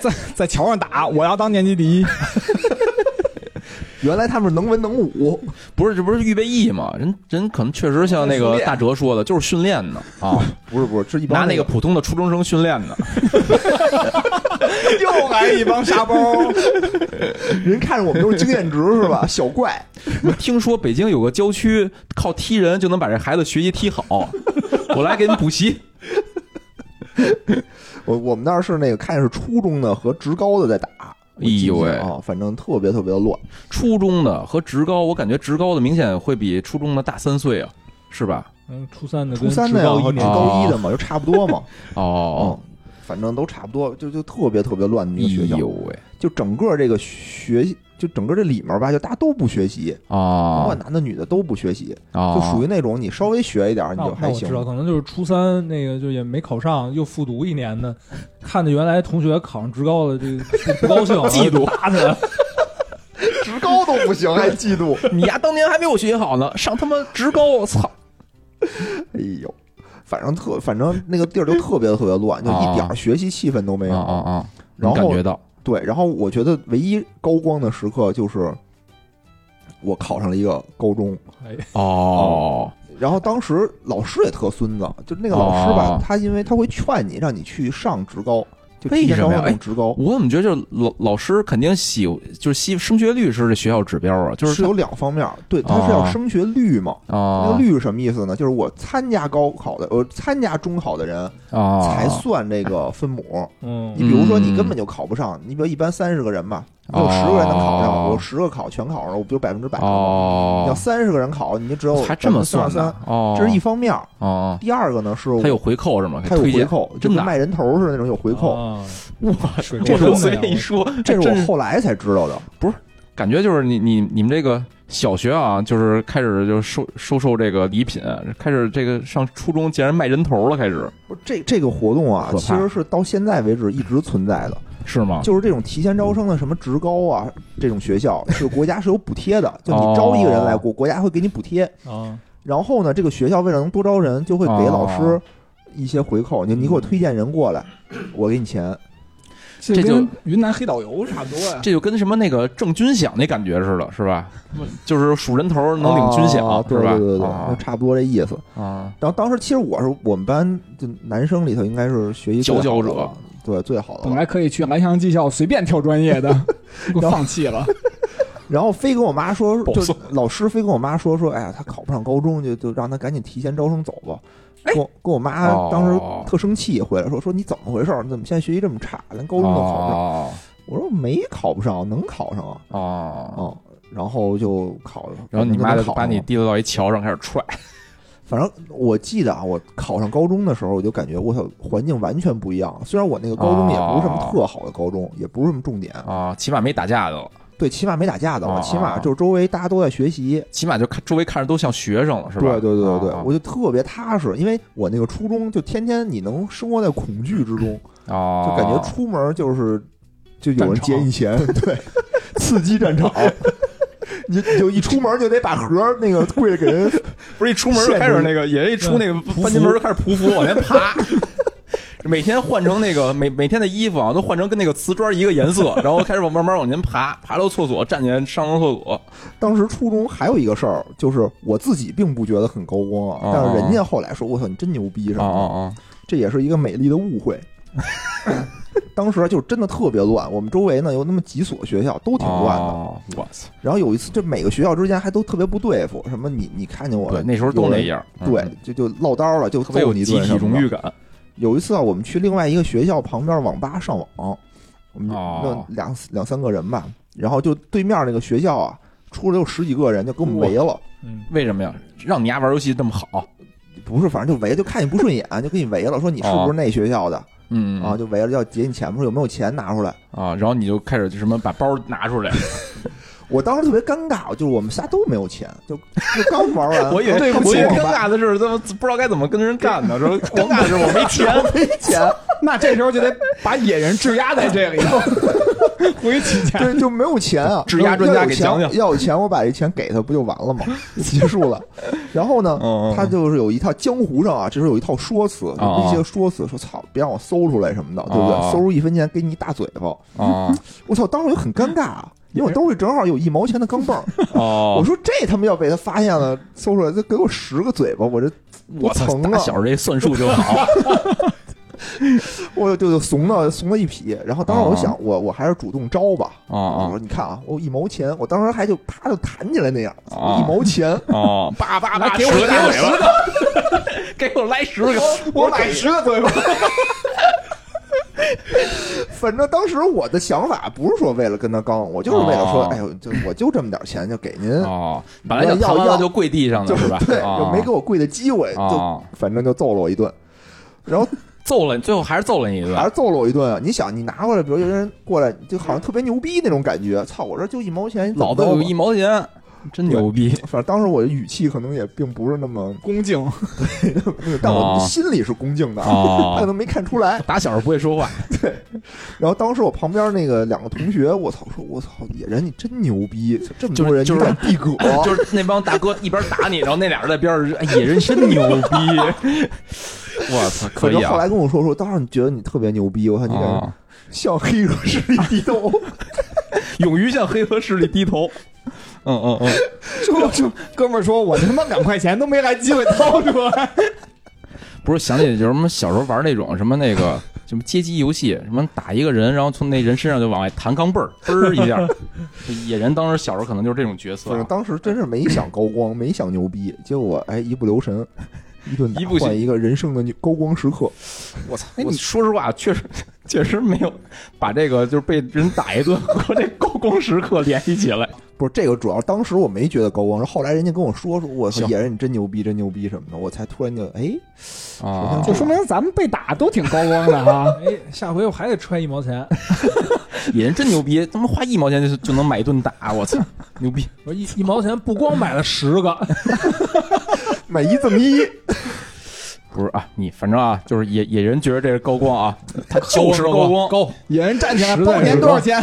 在在桥上打，我要当年级第一。<laughs> 原来他们是能文能武，不是，这不是预备役吗？人人可能确实像那个大哲说的，就是训练的啊，<laughs> 不是不是，是一帮拿那个个普通的初中生训练的。<laughs> 又来一帮沙包，人看着我们都是经验值是吧？<laughs> 小怪，听说北京有个郊区，靠踢人就能把这孩子学习踢好，我来给你补习。我我们那儿是那个看是初中的和职高的在打，哎呦喂啊，反正特别特别的乱。初中的和职高，我感觉职高的明显会比初中的大三岁啊，是吧？嗯，初三的初三的呀和职高一的嘛，就差不多嘛。哦，嗯，反正都差不多，就就特别特别乱的哎一个学校。呦喂，就整个这个学习，就整个这里面吧，就大家都不学习啊，不啊管男的女的都不学习，啊，就属于那种你稍微学一点你就还行我知。道，可能就是初三那个就也没考上，又复读一年的，看着原来同学考上职高了，这个不高兴，<laughs> 嫉妒打起来。<laughs> 职高都不行，还嫉妒。<laughs> 你丫当年还没我学习好呢，上他妈职高，我操！哎呦，反正特，反正那个地儿就特别特别乱，就一点儿学习气氛都没啊有。啊啊！然后能感觉到。对，然后我觉得唯一高光的时刻就是我考上了一个高中，哎，哦。然后当时老师也特孙子，就那个老师吧，哦。他因为他会劝你让你去上职高，就为提前高什么呀职高。我怎么觉得就是老老师肯定喜就是西升学率是这学校指标啊，就是是有两方面儿，对，他是要升学率嘛。那啊个率是什么意思呢？就是我参加高考的，呃，参加中考的人啊才算这个分母。嗯你比如说，你嗯根本就考不上，你比如一般三十个人吧，你有十个人能考上，哦我十个考全考上了，我不就百分之百了吗？你要哦，三十个人考，你就只有还这么算三的哦，这是一方面。哦，第二个呢是它有回扣是吗？它有回扣，就真的卖人头似的那种有回扣。啊哇，水这是我我随便一说，这是我后来才知道的。不是感觉就是你你你们这个小学啊，就是开始就收收受这个礼品，开始这个上初中竟然卖人头了，开始不是这这个活动啊，其实是到现在为止一直存在的。是吗？就是这种提前招生的什么职高啊，这种学校 <laughs> 是国家是有补贴的，就你招一个人来，国国家会给你补贴。啊，然后呢，这个学校为了能多招人，就会给老师哦一些回扣。你你给我推荐人过来，我给你钱。这这就跟云南黑导游差不多呀。这就跟什么那个挣军饷那感觉似的，是吧？就是数人头能领军饷，啊对是吧？对对对，啊差不多这意思。啊，然后当时其实我是我们班就男生里头应该是学习佼佼者了，对最好的本。来可以去蓝翔技校随便挑专业的，<laughs> 放弃了。然后非跟我妈说，就老师非跟我妈说说，哎呀，他考不上高中，就就让他赶紧提前招生走吧。跟我跟我妈哦当时特生气，回来说说你怎么回事？你怎么现在学习这么差，连高中都考不上？哦我说没考不上，能考上啊。哦，嗯，然后就考了，然后你妈就把你提溜到一桥上开始踹，<laughs> 反正我记得啊，我考上高中的时候，我就感觉我操，环境完全不一样。虽然我那个高中也不是什么特好的高中，也不是什么重点，啊，起码没打架的了，对，起码没打架的起码就是周围大家都在学习。起码就看周围看着都像学生了，是吧？对对对对我就特别踏实，因为我那个初中就天天你能生活在恐惧之中，哦，就感觉出门就是就有人劫你钱，<laughs> 对，刺激战场。<laughs> 你就一出门就得把盒儿那个柜给人 <laughs> 不是一出门就开始那个，也一出那个翻进门就开始匍匐往前爬。每天换成那个每每天的衣服啊，都换成跟那个瓷砖一个颜色，然后开始往慢慢往前爬，爬到厕所，站起来上个厕所。当时初中还有一个事儿，就是我自己并不觉得很高光啊，哦但是人家后来说：“我操，你真牛逼！”什么这也是一个美丽的误会。<laughs> <laughs> 当时就真的特别乱，我们周围呢有那么几所学校都挺乱的。哦我操！然后有一次，这每个学校之间还都特别不对付，什么你你看见我对，那时候都有人，那样，对嗯，就就唠叨了，就特别有揍你一集体什么的荣誉感。有一次啊，我们去另外一个学校旁边网吧上网，我们哦那两两三个人吧，然后就对面那个学校啊，出来有十几个人就给我们围了。嗯，为什么呀？让你丫玩游戏这么好？不是，反正就围，就看你不顺眼，就给你围了，说你是不是那学校的、嗯啊？就围着，要劫你钱，说有没有钱拿出来。啊，然后你就开始就什么把包拿出来，<laughs> 我当时特别尴尬，就是我们仨都没有钱，就就刚玩完，<laughs> 我以为对不起网吧，尬的是，他妈不知道该怎么跟人干呢。说尴尬的是我没钱，没钱，那这时候就得把野人质押在这里头，<laughs> 回起钱。对，就没有钱啊。质押专家给讲讲要有钱要有钱，我把这钱给他，不就完了吗？<laughs> 结束了。然后呢，嗯他就是有一套江湖上啊，这时候有一套说辞，一些说辞，说操，别让我搜出来什么的，对不哦对？搜出一分钱给你一大嘴巴。啊我操，当时我就很尴尬啊，因为我兜里正好有一毛钱的钢镚儿。<laughs> 哦 <laughs> 我说这他妈要被他发现了，搜出来再给我十个嘴巴，我这我操，疼啊！打小这算数就好，<laughs> 我就就怂的怂的一匹。然后当时我就想，我我还是主动招吧。啊啊我说你看啊，我一毛钱，我当时还就啪就弹起来那样，啊一毛钱，啊，叭叭叭，给我十个给我来十个，我买十个嘴巴。<laughs> 反正当时我的想法不是说为了跟他刚，我就是为了说，哦哎呦，就我就这么点钱，就给您，哦，本来就要要就跪地上就是的吧？对，啊就没给我跪的机会，就啊，反正就揍了我一顿。然后 <laughs> 揍了，最后还是揍了你一顿还是揍了我一顿啊！你想，你拿过来，比如有人过来，就好像特别牛逼那种感觉。操，我这就一毛钱，老子有一毛钱，真牛逼反正当时我的语气可能也并不是那么，恭敬，<laughs> 但我哦心里是恭敬的，他可啊！能没看出来。打小不会说话，对然后当时我旁边那个两个同学，我操，说我操，野人你真牛逼，这么多人就是你敢递葛，就是那帮大哥一边打你，然后那俩人在边上，哎，野人真牛逼！<laughs> 我操，可以啊！反正后来跟我说说，当时你觉得你特别牛逼，我看你敢啊，向黑恶势力低头。<laughs> 勇于向黑恶势力低头。嗯 <laughs> 嗯嗯，<laughs> 说说哥们儿说，我他妈两块钱都没来机会掏出来。<laughs> 不是想起就是什么小时候玩那种什么那个什么街机游戏，什么打一个人，然后从那人身上就往外弹钢镚儿，嘣儿一下。野人当时小时候可能就是这种角色当时真是没想高光，没想牛逼，结果哎一不留神，一顿打一换一个人生的高光时刻。我操！哎，你说实话，确实确实没有把这个就是被人打一顿和这高光时刻联系起来。不是这个，主要当时我没觉得高光，是后来人家跟我说说，我说，野人你真牛逼，真牛逼什么的，我才突然就哎，啊就说明咱们被打都挺高光的哈。<laughs> 哎，下回我还得揣一毛钱。野人真牛逼，他妈花一毛钱就就能买一顿打，我操，<laughs> 牛逼！我一一毛钱不光买了十个，<laughs> 买一赠一，不是啊，你反正啊，就是野野人觉得这是高光啊，他就是高光。高，野人站起来，实在是包年多少钱？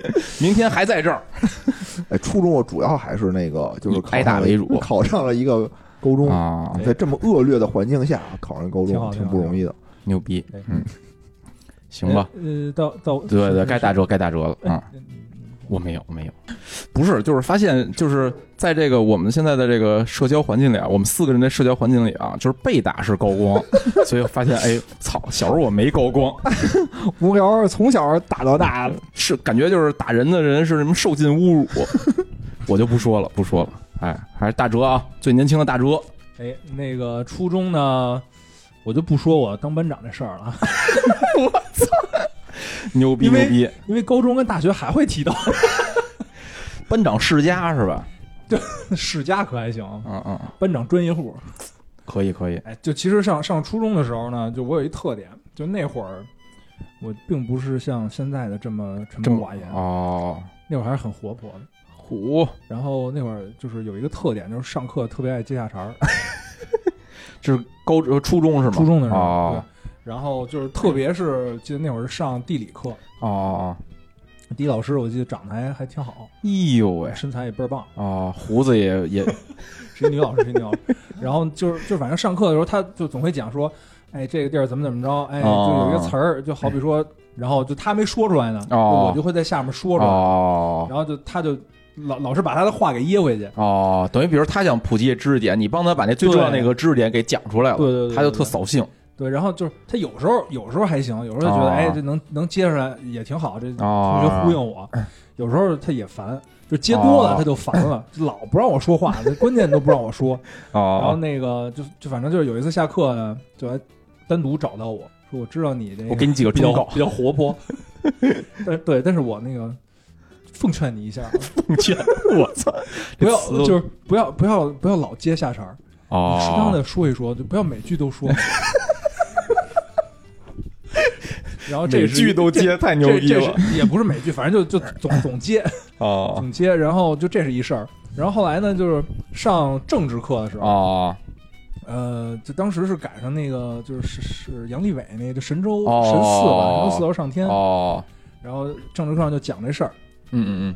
<laughs> 明天还在这儿 <laughs> 哎，初中我主要还是那个就是挨打为主 <laughs> 考上了一个高中，啊，在这么恶劣的环境下考上高中挺不容易的。牛逼，嗯，行吧，呃，到到对对，该打折该打折了哎啊。我没有，没有，不是，就是发现，就是在这个我们现在的这个社交环境里啊，我们四个人的社交环境里啊，就是被打是高光，所以我发现，哎，操，小时候我没高光，无聊，从小打到大的，是感觉就是打人的人是什么受尽侮辱，<laughs> 我就不说了，不说了，哎，还是大哲啊，最年轻的大哲，哎，那个初中呢，我就不说我当班长这事儿了，<laughs> 牛逼因为牛逼，因为高中跟大学还会提到。班长世家是吧？对世家可还行，嗯嗯，班长专业户。可以可以，哎，就其实上上初中的时候呢，就我有一特点，就那会儿我并不是像现在的这么沉默寡言，哦，那会儿还是很活泼的。虎，然后那会儿就是有一个特点，就是上课特别爱接下茬儿。<laughs> 这是高呃初中是吗？初中的时候，哦对，然后就是特别是记得那会儿是上地理课，哦哦，地理老师我记得长得还还挺好，哎呦喂，身材也倍儿棒，哦，胡子也也 <laughs> 是一女老师，是一女老师。然后就是就反正上课的时候，他就总会讲说，哎，这个地儿怎么怎么着，哎，就哦有一个词儿，就好比说，然后就他没说出来呢，哦我就会在下面说出来，哦然后就他就老老是把他的话给噎回去。哦，等于比如他想普及知识点，你帮他把那最重要的那个知识点给讲出来了，对对对对他就特扫兴。对，然后就是他有时候有时候还行，有时候觉得、哦哎这能能接出来也挺好，这哦同学呼应我。<laughs> 有时候他也烦，就接多了哦他就烦了，就老不让我说话，关键都不让我说。<laughs> 哦然后哦，那个就就反正就是有一次下课呢，就来单独找到我说，我知道你这个我给你几个比忠告，较比较活泼，<laughs> 但对，但是我那个奉劝你一下，奉劝，<laughs> 我操，不要就是不要不要不要老接下茬儿，哦，适当的说一说，就不要每句都说。<laughs> 然后这每是句都接，太牛逼了。也不是每句，反正就就总总接哦。总接，然后就这是一事儿。然后后来呢，就是上政治课的时候，哦呃，就当时是赶上那个就是是是杨利伟那个就神州哦神四吧，神舟四要上天，哦，然后政治课上就讲这事儿，嗯嗯嗯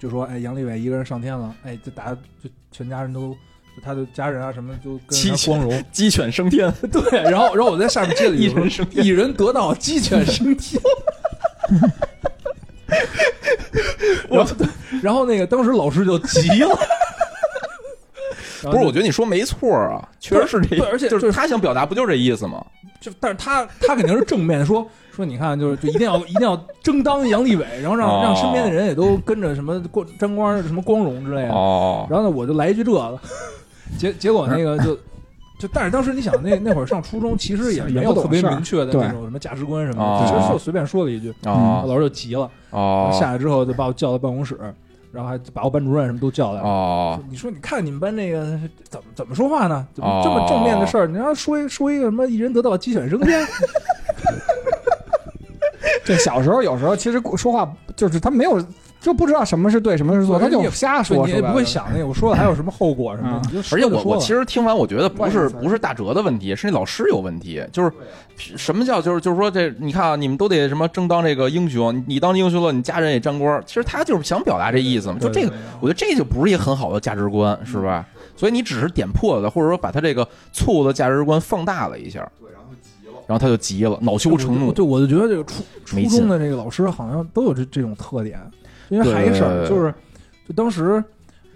就说哎杨利伟一个人上天了，哎就大家就全家人都就他的家人啊什么都跟鸡犬光荣，嗯，鸡犬升天，<laughs> 对，然后然后我在下面接了一句一人升天一人得道鸡犬升天。<laughs> 然后，<laughs> 然后那个当时老师就急了，不是？我觉得你说没错啊，确实是这，对而且就是他想表达不就是这意思吗？就但是他他肯定是正面说说，<laughs> 你看就是就一定要 <laughs> 一定要争当杨利伟，然后让、哦。让身边的人也都跟着什么光沾光什么光荣之类的。哦，然后呢，我就来一句这个，<laughs> 结结果那个就就，但是当时你想那那会儿上初中，其实也没有特别明确的那种什么价值观什么哦的，就其实就随便说了一句，哦。老师就急了，哦，下来之后就把我叫到办公室，然后还把我班主任什么都叫来了。哦你说，你看你们班那个怎么怎么说话呢？怎么哦这么正面的事儿，你要说一说一个什么一人得道鸡犬升天？<laughs> 这小时候有时候其实说话就是他没有就不知道什么是对，什么是错，他就瞎说，你也不会想那个我说的还有什么后果什么而且我我其实听完，我觉得不是不是大哲的问题，是那老师有问题。就是什么叫就是就是说这你看啊，你们都得什么争当这个英雄，你当英雄了，你家人也沾光。其实他就是想表达这意思嘛，就这个我觉得这就不是一个很好的价值观，是吧？所以你只是点破了，或者说把他这个错误的价值观放大了一下，对，然后急了。然后他就急了，恼羞成怒。对，我就觉得这个初初中的这个老师好像都有这这种特点，因为还一事儿就是，就当时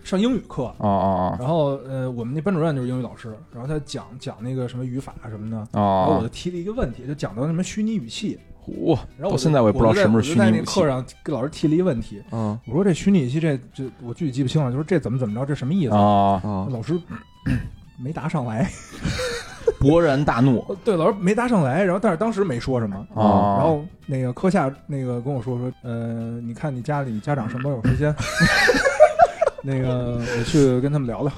上英语课，哦哦然后呃，我们那班主任就是英语老师，然后他讲讲那个什么语法什么的，哦然后我哦就提了一个问题，就讲到什么虚拟语气，哦，然后我就现在我也不知道就在什么是虚拟语气我就在那课。上跟老师提了一个问题，嗯我说这虚拟语气这这我具体记不清了，就是这怎么怎么着，这什么意思？啊啊，老师没答上来，勃然大怒呃 <laughs> 对，老师没答上来，然后但是当时没说什么。啊，然后那个课下那个跟我说说，呃，你看你家里家长什么时候有时间？<laughs> 那个我去跟他们聊聊，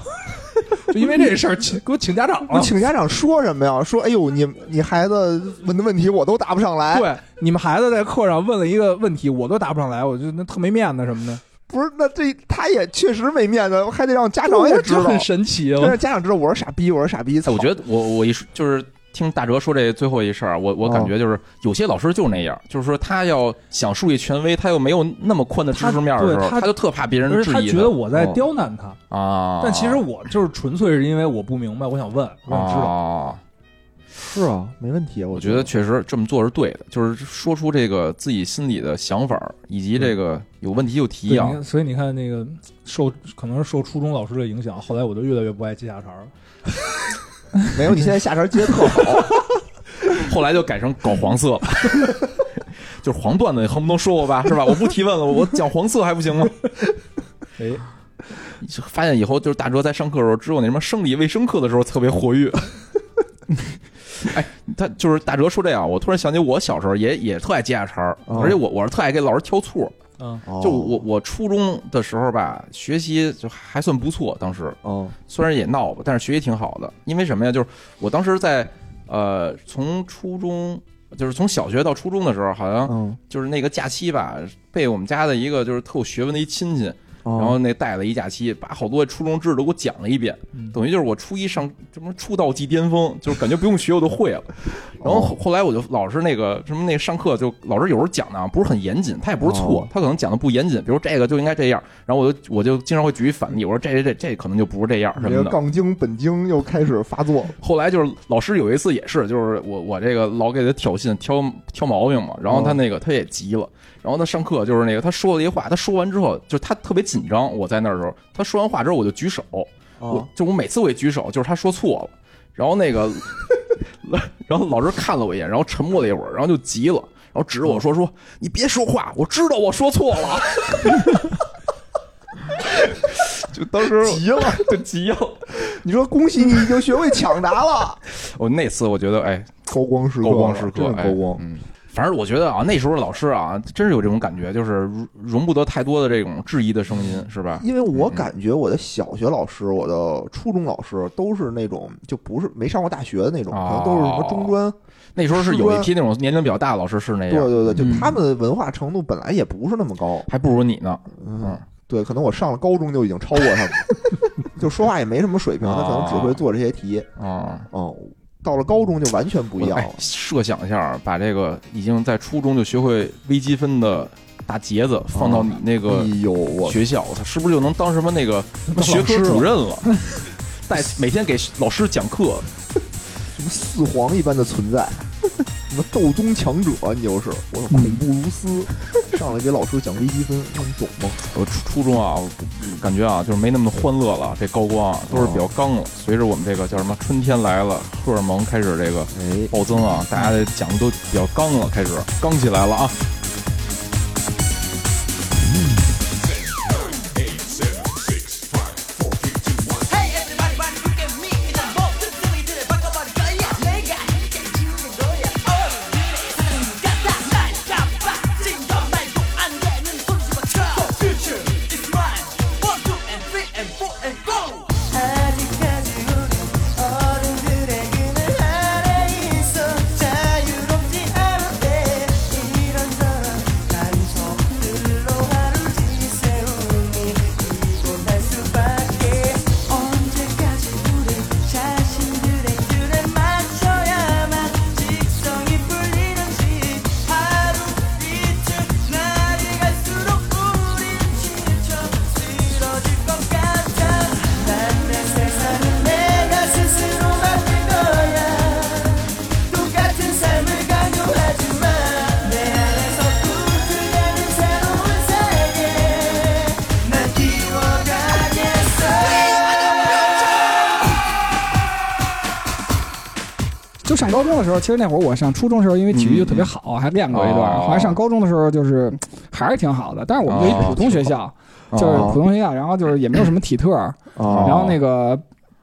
<laughs> 就因为这事儿请给我请家长了。请家长说什么呀？说哎呦，你你孩子问的问题我都答不上来。对，你们孩子在课上问了一个问题，我都答不上来，我觉得那特没面子什么的，不是，那这他也确实没面子，还得让家长也知道，很神奇。得让家长知道我是傻逼，我是傻逼。哎，我觉得我我一说就是听大哲说这最后一事儿，我我感觉就是有些老师就那样，就是说他要想树立权威，他又没有那么宽的知识面的时候，他对他他就特怕别人质疑觉得我在嗯刁难他，啊，但其实我就是纯粹是因为我不明白，我想问，我想知道。啊，是啊，没问题。我觉得确实这么做是对的，就是说出这个自己心里的想法，以及这个有问题就提对，啊所以你看那个受可能是受初中老师的影响，后来我就越来越不爱接下茬了。<laughs> 没有，你现在下茬接的特好。<laughs> 后来就改成搞黄色了，<laughs> 就是黄段子，你恨不能说我吧，是吧？我不提问了，我讲黄色还不行吗？哎，就发现以后就是大哲在上课的时候，只有那什么生理卫生课的时候特别活跃。<laughs> 哎，他就是大哲说这样，我突然想起我小时候也也特爱接下茬儿，哦而且我我是特爱给老师挑错。嗯，就我我初中的时候吧，学习就还算不错，当时嗯虽然也闹吧，但是学习挺好的。因为什么呀？就是我当时在呃，从初中就是从小学到初中的时候，好像嗯，就是那个假期吧，被我们家的一个就是特有学问的一亲戚，然然后那带了一假期，把好多初中知识都给我讲了一遍，嗯等于就是我初一上什么出道即巅峰，就是感觉不用学我都会了。<laughs> 然后后后来我就老是那个什么那上课就老师有时候讲的啊不是很严谨，他也不是错哦，他可能讲的不严谨，比如这个就应该这样，然后我就我就经常会举一反例，我说这这这这可能就不是这样什这个么的。杠精本精又开始发作。后来就是老师有一次也是，就是我我这个老给他挑衅挑挑毛病嘛，然后他那个他也急了，然后他上课就是那个他说了一话，他说完之后就是他特别紧张，我在那儿的时候，他说完话之后我就举手，我哦就我每次我也举手，就是他说错了，然后那个，<laughs> 然后老师看了我一眼，然后沉默了一会儿，然后就急了，然后指着我说说你别说话，我知道我说错了，就当时急了，就 <laughs> 急了。你说恭喜你已经学会抢答了，<laughs> 我那次我觉得哎，高光时刻，高光时刻，高光。嗯，反正我觉得啊，那时候的老师啊，真是有这种感觉，就是容容不得太多的这种质疑的声音，是吧？因为我感觉我的小学老师、我的初中老师都是那种就不是没上过大学的那种，可哦能都是什么中专。那时候是有一批那种年龄比较大的老师是那样，对对对，就嗯他们的文化程度本来也不是那么高。还不如你呢。嗯，对，可能我上了高中就已经超过他们，<laughs> 就说话也没什么水平，他可能只会做这些题。啊，哦，到了高中就完全不一样哎了。设想一下，把这个已经在初中就学会微积分的大杰子放到你那哎个学校，他是不是就能当什么那个 <laughs> 学科主任了？<laughs> 带每天给老师讲课，什么四皇一般的存在，<laughs> 什么斗宗强者，你就是我恐怖如斯，上来给老师讲微积分，那你懂吗？我初初中啊，我感觉啊，就是没那么欢乐了。这高光啊，都是比较刚了。随着我们这个叫什么春天来了，荷尔蒙开始这个哎，暴增啊，大家的讲的都比较刚了，开始刚起来了啊。的时候，其实那会儿我上初中的时候，因为体育就特别好，还练过一段。哦后来上高中的时候，就是还是挺好的，但是我们就一哦普通学校，哦就是普通学校，然后就是也没有什么体特，啊，然后那个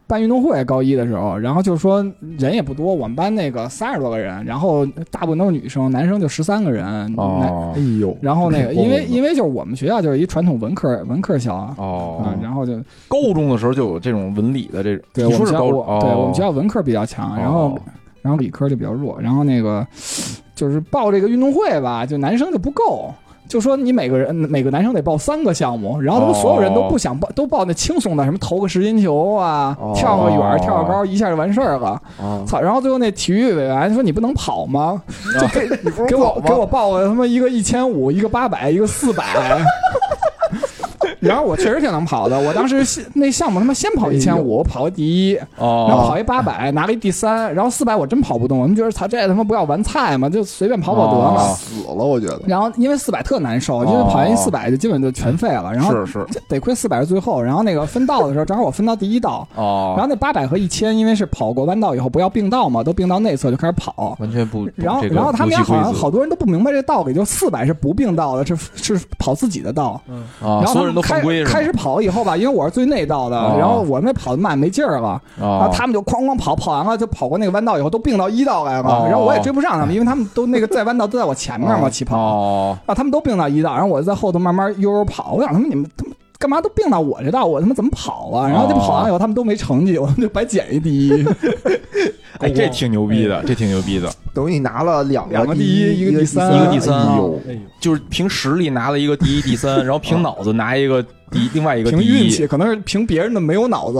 办运动会，高一的时候，然后就是说人也不多，我们班那个三十多个人，然后大部分都是女生，男生就十三个人。哎呦，然后那个，因为因为就是我们学校就是一传统文科文科校啊，哦啊，然后就高中的时候就有这种文理的这种，对我们学校对我们学校校文科比较强，然后哦然后理科就比较弱，然后那个就是报这个运动会吧，就男生就不够。就说你每个人每个男生得报三个项目，然后他们所有人都不想报，都报那轻松的，什么投个实心球啊，哦跳个远儿、跳个高，一下就完事儿了。啊，操！然后最后那体育委员说你不能跑吗？就给给我给我报个他妈一个一千五，一个八百，一个四百。<laughs> 然后我确实挺能跑的，我当时先那项目他妈先跑一千五，我跑个第一，然后哦跑一八百，拿了一第三，然后四百我真跑不动，我们觉得操这他妈不要玩菜嘛，就随便跑跑得了。哦死了，我觉得。然后因为四百特难受，因为哦跑完一四百就基本就全废了，然后是是得亏四百是最后，然后那个分道的时候正好我分到第一道，哦，然后那八百和一千因为是跑过弯道以后不要并道嘛，都并到内侧就开始跑。完全不，然后，然后他们家好像好多人都不明白这道理，就四百是不并道的，是是跑自己的道。嗯，啊，然后所有人都犯规开始跑了以后吧，因为我是最内道的，哦然后我那跑的慢没劲儿了，然后啊，他们就哐哐跑，跑完了就跑过那个弯道以后都并到一道来了，哦然后我也追不上他们，因为他们都那个在弯道都在我前面嘛哦起跑，哦，啊，他们都并到一道，然后我在后头慢慢悠悠跑，我想他们你们他们。干嘛都并到我这道？我他妈怎么跑啊？然后就跑完以后，他们都没成绩，我们就白捡一第一。哎，这挺牛逼的，这挺牛逼的，等于你拿了两个两个第一一，个第三一个第三啊哎呦哎呦，就是凭实力拿了一个第一、第三，<laughs> 然后凭脑子拿一个第另外一个第一，凭运气，可能是凭别人的没有脑子。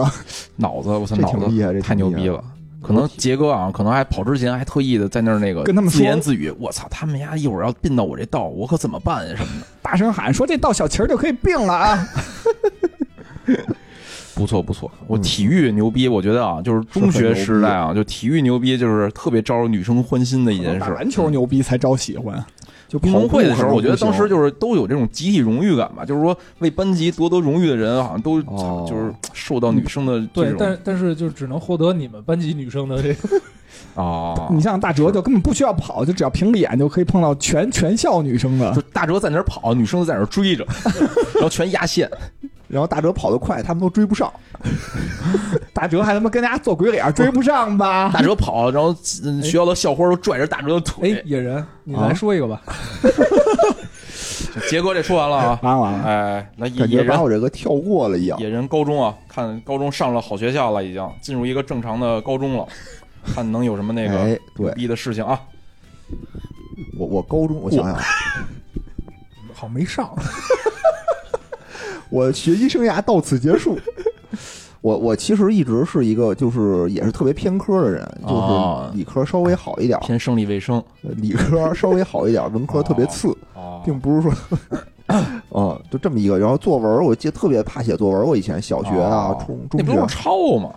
脑子，我操，这脑子挺厉害这太牛逼了。可能杰哥啊，可能还跑之前还特意的在那儿那个跟他们自言自语：“我操，他们家一会儿要并到我这道，我可怎么办呀？什么的。大声喊说：“这道小旗儿就可以并了啊！” <laughs> 不错不错，我嗯体育牛逼，我觉得啊，就是中学时代啊，就体育牛逼，就是特别招女生欢心的一件事。打篮球牛逼才招喜欢。就运动会的时候，我觉得当时就是都有这种集体荣誉感吧，就是说为班级夺得荣誉的人，好像都哦就是受到女生的对这，种但但是就只能获得你们班级女生的这个，<laughs> 哦，<laughs> 你像大哲就根本不需要跑，就只要凭脸就可以碰到全全校女生的就。大哲在那儿跑，女生在那儿追着，<laughs> 然后全压线。然后大哲跑得快，他们都追不上。<laughs> 大哲还他妈跟人家做鬼脸，<laughs> 追不上吧？大哲跑，然后嗯学校的校花都拽着大哲的腿哎腿。，野人，你啊来说一个吧。<laughs> 杰哥这说完了啊，完了完了，哎，那野感觉野人把我这个跳过了一样。野人高中啊，看高中上了好学校了，已经进入一个正常的高中了，看能有什么那个哎，对牛逼的事情啊？我我高中，我想想，好没上，我学习生涯到此结束。<laughs> 我我其实一直是一个就是也是特别偏科的人，哦就是理科稍微好一点，偏生理卫生理科稍微好一点，文科特别次，哦并不是说，嗯，<coughs> 就这么一个。然后作文，我记得特别怕写作文，我以前小学啊哦、中中那不都是抄吗？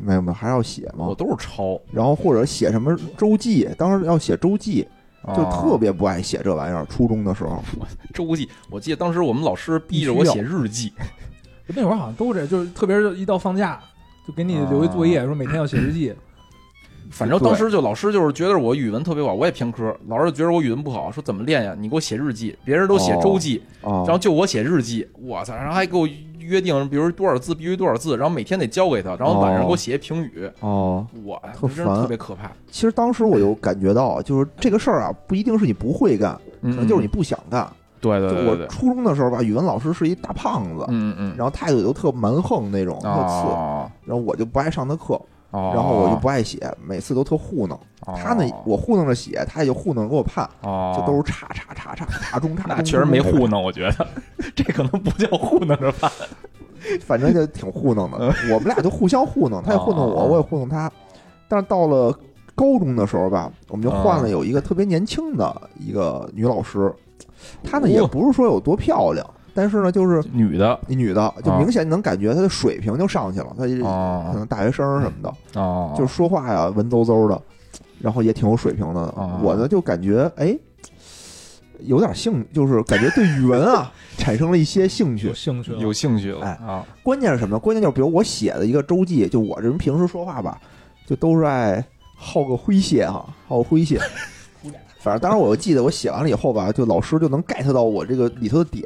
没有没有还要写吗我。都是抄，然后或者写什么周记，当时要写周记，就哦特别不爱写这玩意儿。初中的时候，<laughs> 周记。我记得当时我们老师逼着我写日记，<laughs> 那会儿好像都这，就是特别是一到放假，就给你留一作业，说每天要写日记。<laughs> 反正当时就老师就是觉得我语文特别不好，我也偏科，老师就觉得我语文不好，说怎么练呀？你给我写日记，别人都写周记，啊然后就我写日记，我操！然后还给我约定，比如多少字必须多少字，然后每天得交给他，然后晚上给我写评语，哦，我特真是烦特别可怕。其实当时我有感觉到，就是这个事儿啊，不一定是你不会干，可嗯，能就是你不想干。对对就对对对，我初中的时候吧，语文老师是一大胖子，嗯嗯然后态度也都特蛮横那种，特次。哦然后我就不爱上他课，哦，然后我就不爱写，每次都特糊弄。哦他呢，我糊弄着写，他也就糊弄给我判，哦，就都是叉叉叉叉叉中叉中。那确实没糊弄，我觉得 <laughs> 这可能不叫糊弄着判。<laughs> 反正就挺糊弄的。我们俩就互相糊弄，他也糊弄我，哦我也糊弄他。但是到了高中的时候吧，我们就换哦了有一个特别年轻的一个女老师，她呢哦也不是说有多漂亮，但是呢就是女的一女的，就啊明显能感觉她的水平就上去了，她可哦能大学生什么的，啊，就是说话呀文绉绉的，然后也挺有水平的哦。我呢就感觉哎，有点兴，就是感觉对语文啊 <laughs> 产生了一些兴趣有。兴趣，有兴趣了哎啊关键是什么呢？关键就是比如我写的一个周记，就我这人平时说话吧，就都是爱好个诙谐哈，好个诙谐。<laughs> 反正当时我就记得我写完了以后吧，就老师就能 get 到我这个里头的点，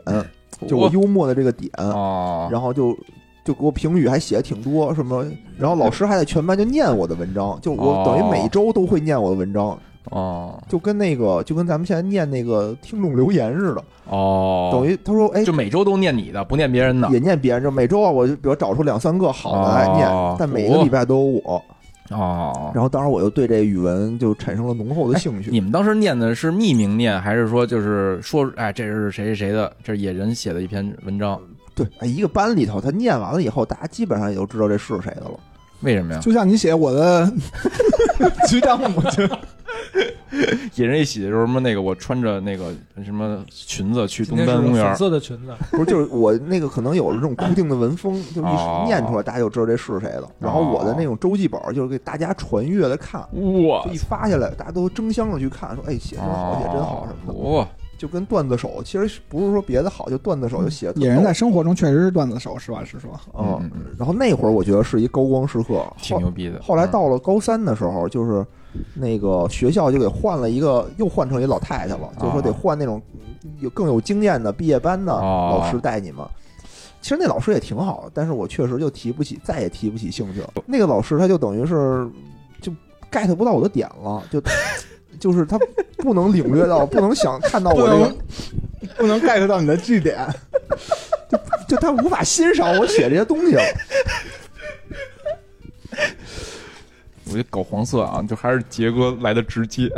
就我幽默的这个点，哦，然后就就给我评语还写的挺多，什么，然后老师还在全班就念我的文章，就我哦。等于每周都会念我的文章，哦。就跟那个就跟咱们现在念那个听众留言似的，哦，等于他说哎就每周都念你的，不念别人的。也念别人，就每周啊我就比如找出两三个好的来念，哦但每个礼拜都有我，哦，然后当时我就对这语文就产生了浓厚的兴趣。你们当时念的是匿名念，还是说就是说，哎，这是谁谁谁的？这是野人写的一篇文章？对，哎一个班里头，他念完了以后，大家基本上也都知道这是谁的了。为什么呀？就像你写我的 <laughs> 局长母亲，<laughs> 野人一喜的时候，什么那个我穿着那个什么裙子去东单公园粉，色的裙子，<laughs> 不是，就是我那个可能有了这种固定的文风，就哦一念出来，大家就知道这是谁了。然后我的那种周记本儿就是给大家传阅的看，哇。一发下来，大家都争相的去看，说哎写真好，写真好什么的，哇，就跟段子手其实不是说别的好，就段子手就写野人在生活中确实是段子手，实话实说。嗯。然后那会儿我觉得是一高光时刻，后挺牛逼的。后来到了高三的时候，就是那个学校就给换了一个，又换成一老太太了，就说得换那种有更有经验的毕业班的哦老师带你们。其实那老师也挺好的，但是我确实就提不起，再也提不起兴趣了。那个老师他就等于是就 get 不到我的点了，就 <laughs> 就是他不能领略到，不能想看到我这个，不能 get 到你的据点。<laughs> 就他无法欣赏我写这些东西了。我觉得搞黄色啊，就还是杰哥来的直接，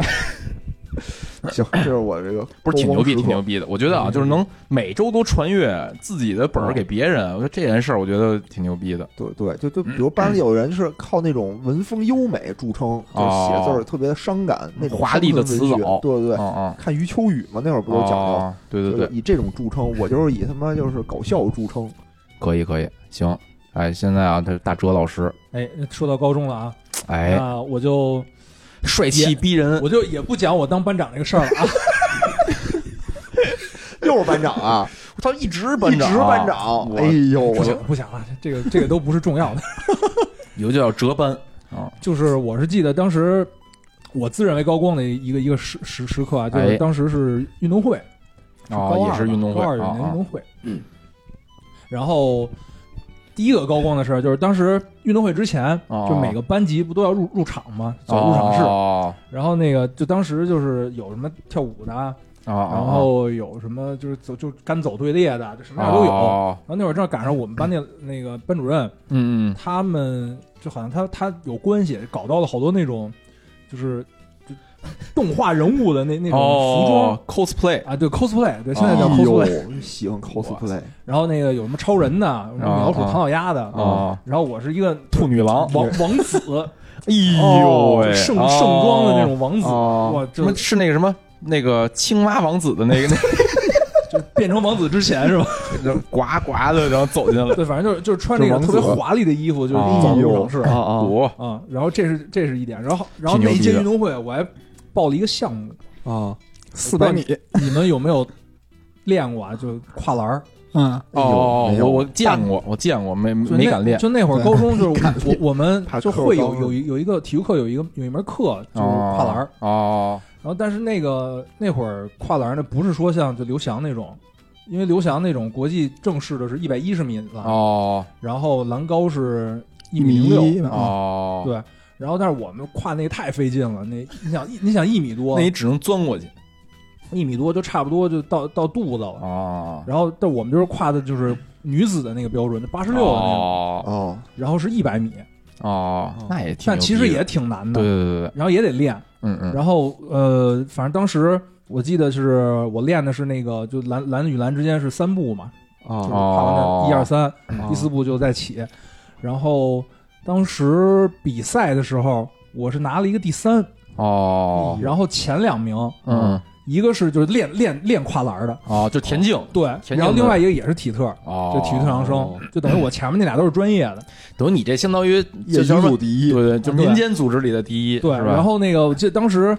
<laughs> 行，这是我这个不是挺牛逼，挺牛逼的。我觉得啊，就是能每周都传阅自己的本儿给别人，我觉得这件事儿，我觉得挺牛逼的。对对，就就比如班里有人是靠那种文风优美著称，就是写字儿特别伤感，那种华丽的词藻对对对，看余秋雨嘛，那会儿不都讲究？哦对对对，以这种著称，我就是以他妈就是搞笑著称。可以可以，行。哎，现在啊，他是大哲老师，哎，说到高中了啊，哎，那我就帅气逼人，我就也不讲我当班长这个事儿了啊，<laughs> 又是班长啊，他一直一班长，直班长，我哎呦，我不行不讲了，这个这个都不是重要的，以后就叫折班。啊，<laughs> 就是我是记得当时我自认为高光的一个一个时时时刻啊，就哎。是当时是运动会，是哦高二也是运动会高二运动会，然后。第一个高光的事儿就是当时运动会之前，哦。就每个班级不都要入入场吗？走入场式，哦。然后那个就当时就是有什么跳舞的，哦，然后有什么就是走就干走队列的，就什么样都有。哦。然后那会儿正好赶上我们班那那个班主任，嗯嗯，他们就好像他他有关系，搞到了好多那种就是就 <laughs> 动画人物的那那种服装、哦，cosplay，啊，对 cosplay，对，现在叫 cosplay。呦，喜欢 cosplay，然后那个有什么超人的，有什么老鼠、哦唐老鸭的，啊然后我是一个兔女郎，王 <laughs> 王子，哎呦喂，盛盛装的那种王子，哦哇，什么是那个什么那个青蛙王子的那个那 <laughs> 就变成王子之前是吧？就呱呱的，然后走进来了，对，反正就是就是穿那个是王子。特别华丽的衣服，就是哦走入场式啊啊。然后这是这是一点，然后然后那一届运动会我还报了一个项目，啊！四百米，<laughs> 你们有没有练过啊？就跨栏儿，嗯，哦，我我见过，我见过，没就没敢练，就那会儿高中就是我我们就会有有一有一个体育课有一个有一门课就是跨栏儿，哦然后但是那个那会儿跨栏儿呢不是说像就刘翔那种。因为刘翔那种国际正式的是一百一十米栏，哦然后栏高是一一米米零六，一，哦，对，然后但是我们跨那个太费劲了，那你想你想一米多，<laughs> 那你只能钻过去。一米多就差不多就到到肚子了。啊，然后但我们就是跨的就是女子的那个标准，八十六的那个，哦。哦，然后是一百米，哦，那也挺，但其实也，挺难的，对对对对，然后也得练。嗯嗯，然后呃，反正当时我记得是我练的是那个就栏栏与栏之间是三步嘛，就是啊跨完一二三，啊第四步就再起。然后当时比赛的时候，我是拿了一个第三，哦，然后前两名，嗯一个是就是练练练跨栏的，哦，就田径。对，田径然后另外一个也是体特，哦，就体育特长生，就等于我前面那俩都是专业的，等于你这相当于业余组第一，对对，就民间组织里的第一，对。然后那个我记得当时，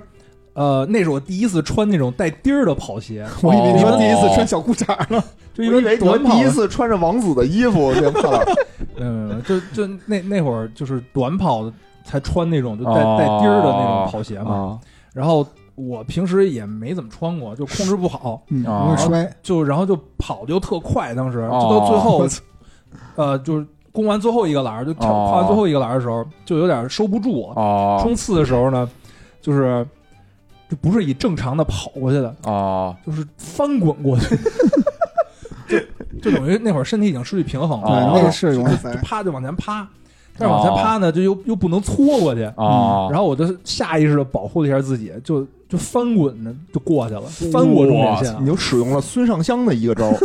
呃，那是我第一次穿那种带钉儿的跑鞋，<laughs> 我以为你哦。们第一次穿小裤衩呢。<laughs> 就因为我第一次穿着王子的衣服练跨栏，嗯，就就那那会儿就是短跑才穿那种就带带钉儿的那种跑鞋嘛。然后我平时也没怎么穿过，就控制不好，容易摔。就然后就跑就特快，当时就到最后，呃，就是攻完最后一个栏儿，就跳跨完最后一个栏儿的时候，就有点收不住。冲刺的时候呢，就是就不是以正常的跑过去的，哦就是翻滚过去，就就等于那会儿身体已经失去平衡了，哦对，然后那个是容易飞就。啪就往前趴，但是往前趴呢，就又又不能搓过去，啊，然后我就下意识的保护了一下自己，就就翻滚着就过去了，翻过终点线你，就使用了孙尚香的一个招儿，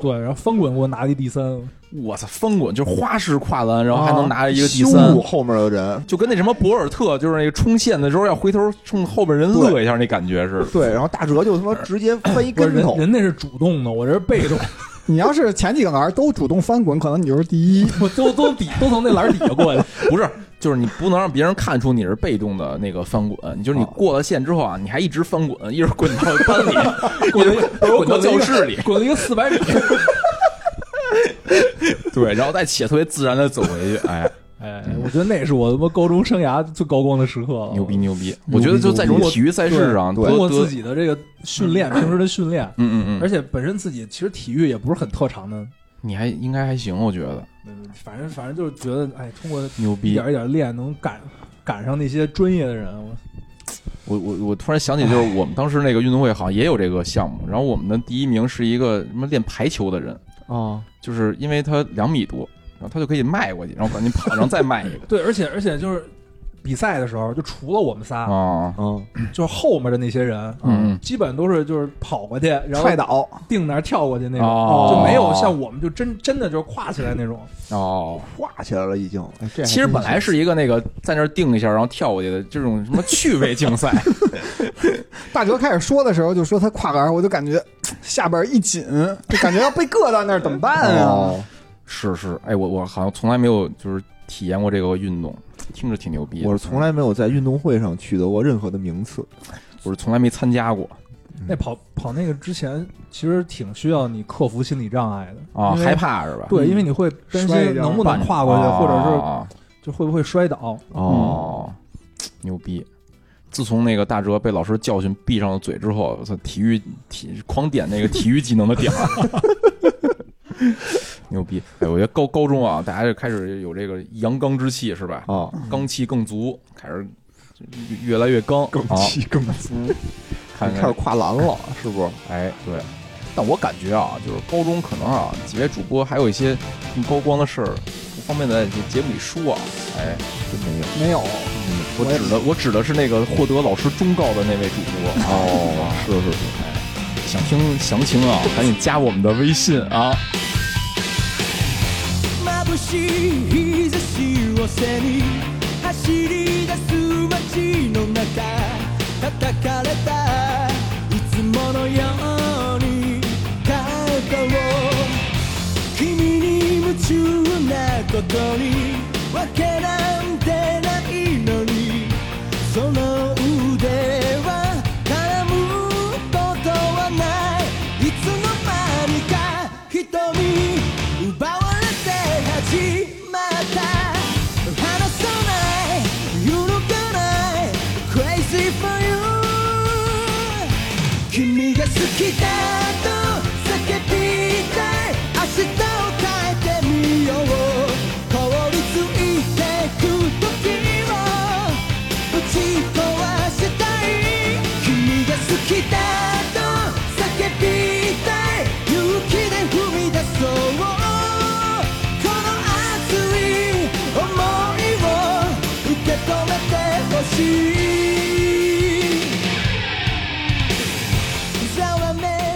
对，然后翻滚给我拿了一第三，我操，翻滚就是花式跨栏，然后还能拿着一个第羞三辱，后面的人。就跟那什么博尔特，就是那个冲线的时候要回头冲后边人乐一下那感觉似的。对，然后大哲就他妈直接翻一不是跟头，人人那是主动的，我这是被动，<laughs> 你要是前几个栏都主动翻滚，可能你就是第一。<laughs> 我都都底都从那栏底下过去，<laughs> 不是，就是你不能让别人看出你是被动的那个翻滚，你就是你过了线之后啊，你还一直翻滚，一直滚到班里，<laughs> 滚滚到教室里，滚了一个四百米，对，然后再且特别自然的走回去，哎，哎，我觉得那是我他妈高中生涯最高光的时刻了，牛逼牛逼！我觉得就在这种体育赛事上，通过自己的这个训练，平时的训练，嗯嗯嗯，而且本身自己其实体育也不是很特长的，你还应该还行，我觉得。嗯，反正反正就是觉得，哎，通过牛逼一。点一点练，能赶赶上那些专业的人，我我我我突然想起，就是我们当时那个运动会好像也有这个项目，然后我们的第一名是一个什么练排球的人，啊，就是因为他两米多，然后他就可以迈过去，然后赶紧跑，然后再迈一个。<laughs> 对，而且而且就是比赛的时候，就除了我们仨，啊，嗯，就是后面的那些人，嗯基本都是就是跑过去，然后踹倒，定那儿跳过去那种，哦就没有像我们就真真的就是跨起来那种。哦，跨起来了已经。哎，这还其实本来是一个那个在那儿定一下，然后跳过去的这种什么趣味竞赛。<laughs> 大哲开始说的时候就说他跨栏，我就感觉 <tsk> 下边一紧，就感觉要被硌到那儿，怎么办啊？哦，是是，哎，我我好像从来没有就是体验过这个运动，听着挺牛逼。我是从来没有在运动会上取得过任何的名次。我是从来没参加过那跑跑那个之前，其实挺需要你克服心理障碍的啊，害怕是吧？对，因为你会担心能不能跨过去，或者是哦就会不会摔倒。哦，牛逼！自从那个大哲被老师教训闭上了嘴之后，我操，体育体狂点那个体育技能的点儿，<laughs> 牛逼！哎，我觉得高高中啊，大家就开始有这个阳刚之气，是吧？啊，刚气更足，开始越来越刚，更气更足，<laughs> 看开始，跨栏了，是不是？哎，对。但我感觉啊，就是高中可能啊，几位主播还有一些更高光的事儿，不方便在这节目里说啊。哎，真没有。没有，我指的我指的是那个获得老师忠告的那位主播。哦，是是是，哎想听详情啊，赶紧加我们的微信啊。しい日差しを背に走り出す街の中叩かれたいつものように肩を君に夢中なことにわけなんてないのにその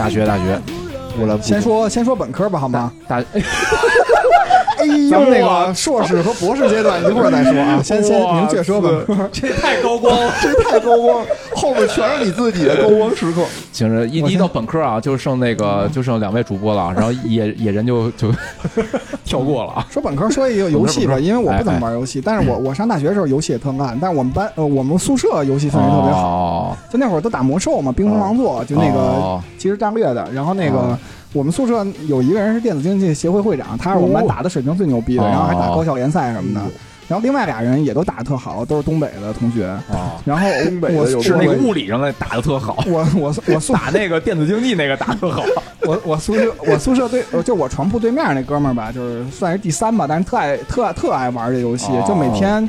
大学大学我来先说先说本科吧，好吗？大哎呦，那个硕士和博士阶段一会儿再说啊，<laughs> 先先明确说本科。<laughs> 这太高光了，<laughs> 这太高光，后面全是你自己的高光时刻。行着一一到本科啊，就剩那个就剩两位主播了，然后野野人就就跳过了啊。说本科说一个游戏吧，因为我不怎么哎玩游戏，但是我我上大学的时候游戏也特烂，但是我们班呃我们宿舍游戏氛围特别好，哦就那会儿都打魔兽嘛，冰封王座，就那个哦即时战略的，然后那个。哦我们宿舍有一个人是电子竞技协会会长，他是我们班打的水平最牛逼的，哦然后还打高校联赛什么的。然后另外俩人也都打的特好，都是东北的同学。啊，然后 <laughs> 我的有是那个物理上的打的特好，我我我宿 <laughs> 打那个电子竞技那个打得特好。<laughs> 我我宿舍我宿舍对就我床铺对面那哥们儿吧，就是算是第三吧，但是特爱特特爱玩这游戏，哦就每天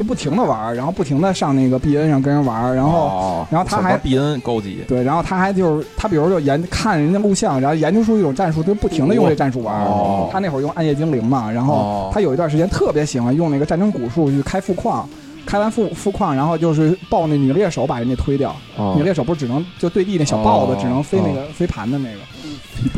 就不停的玩，然后不停的上那个 B N 上跟人玩，然后。哦然后他还 B N 高级，对，然后他还就是他，比如就研看人家录像，然后研究出一种战术，就不停的用这战术玩。哦他那会儿用暗夜精灵嘛，然后哦他有一段时间特别喜欢用那个战争古术去开副矿，开完副副矿，然后就是抱那女猎手把人家推掉。哦女猎手不是只能就对地那小豹子、哦只能飞那个、飞盘的那个。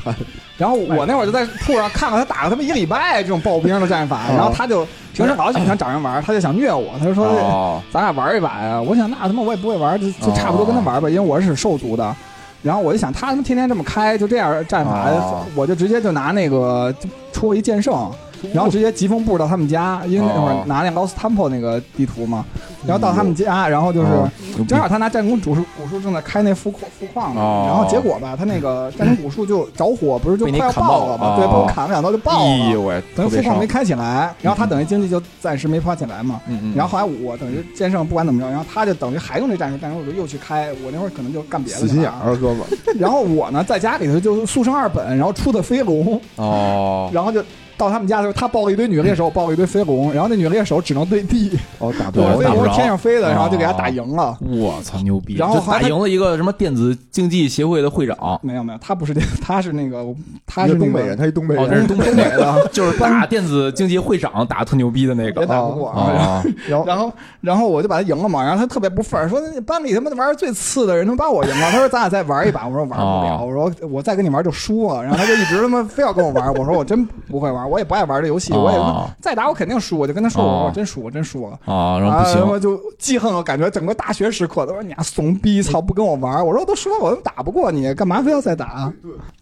<laughs> 然后我那会儿就在铺上看看他打了他妈一礼拜这种爆兵的战法，然后他就平时老想找人玩，他就想虐我，他就说。哦，咱俩玩一把呀！我想那他妈我也不会玩，就就差不多跟他玩吧，因为我是使兽族的。然后我就想他他妈天天这么开，就这样战法，哦我就直接就拿那个就出了一剑圣，然后直接疾风步到他们家，因为那会儿拿那 Lost Temple 那个地图嘛，然后到他们家，然后就是哦正好他拿战功主术古术正在开那副矿副矿然后结果吧，他那个战功古术就着火，不是就快要爆爆了吗？对，哦被我砍了两刀就爆了。等于副矿没。开起来，然后他等于经济就暂时没跑起来嘛。嗯嗯，然后后来我等于剑圣不管怎么着，然后他就等于还用这战术，战术我就又去开，我那会儿可能就干别的了死心眼儿，哥们，<laughs> 然后我呢在家里头就速升二本，然后出的飞龙，哦，<laughs> 然后就到他们家的时候，他抱了一堆女猎手，我抱了一堆飞龙，然后那女猎手只能对地，哦，打不着我飞打不着龙是天上飞的，哦然后就给他打赢了。我操，牛逼！然后打赢了一个什么电子竞技协会的会长，没有没有，他不是这，<laughs> 他是那个他是东北人，他是东北人，这人是，东北 <laughs> 的，就是打电子竞技会长打特牛逼的那别个打不过啊。然后啊，然后 <laughs> 然后，我就把他赢了嘛，然后他特别不忿儿，说班里他妈玩儿最次的人他妈把我赢了。他说咱俩再玩一把，我说玩不了，哦我说我再跟你玩就输了。然后他就一直他妈非要跟我玩，我说我真不会玩，我也不爱玩这游戏，我也哦再打我肯定输，我就跟他说，我说哦我真输，我真输了。啊，然后不行，妈就记恨我，感觉整个大学时刻都说你丫怂逼，操，不跟我玩。我说我都说了，我都打不过你，干嘛非要再打？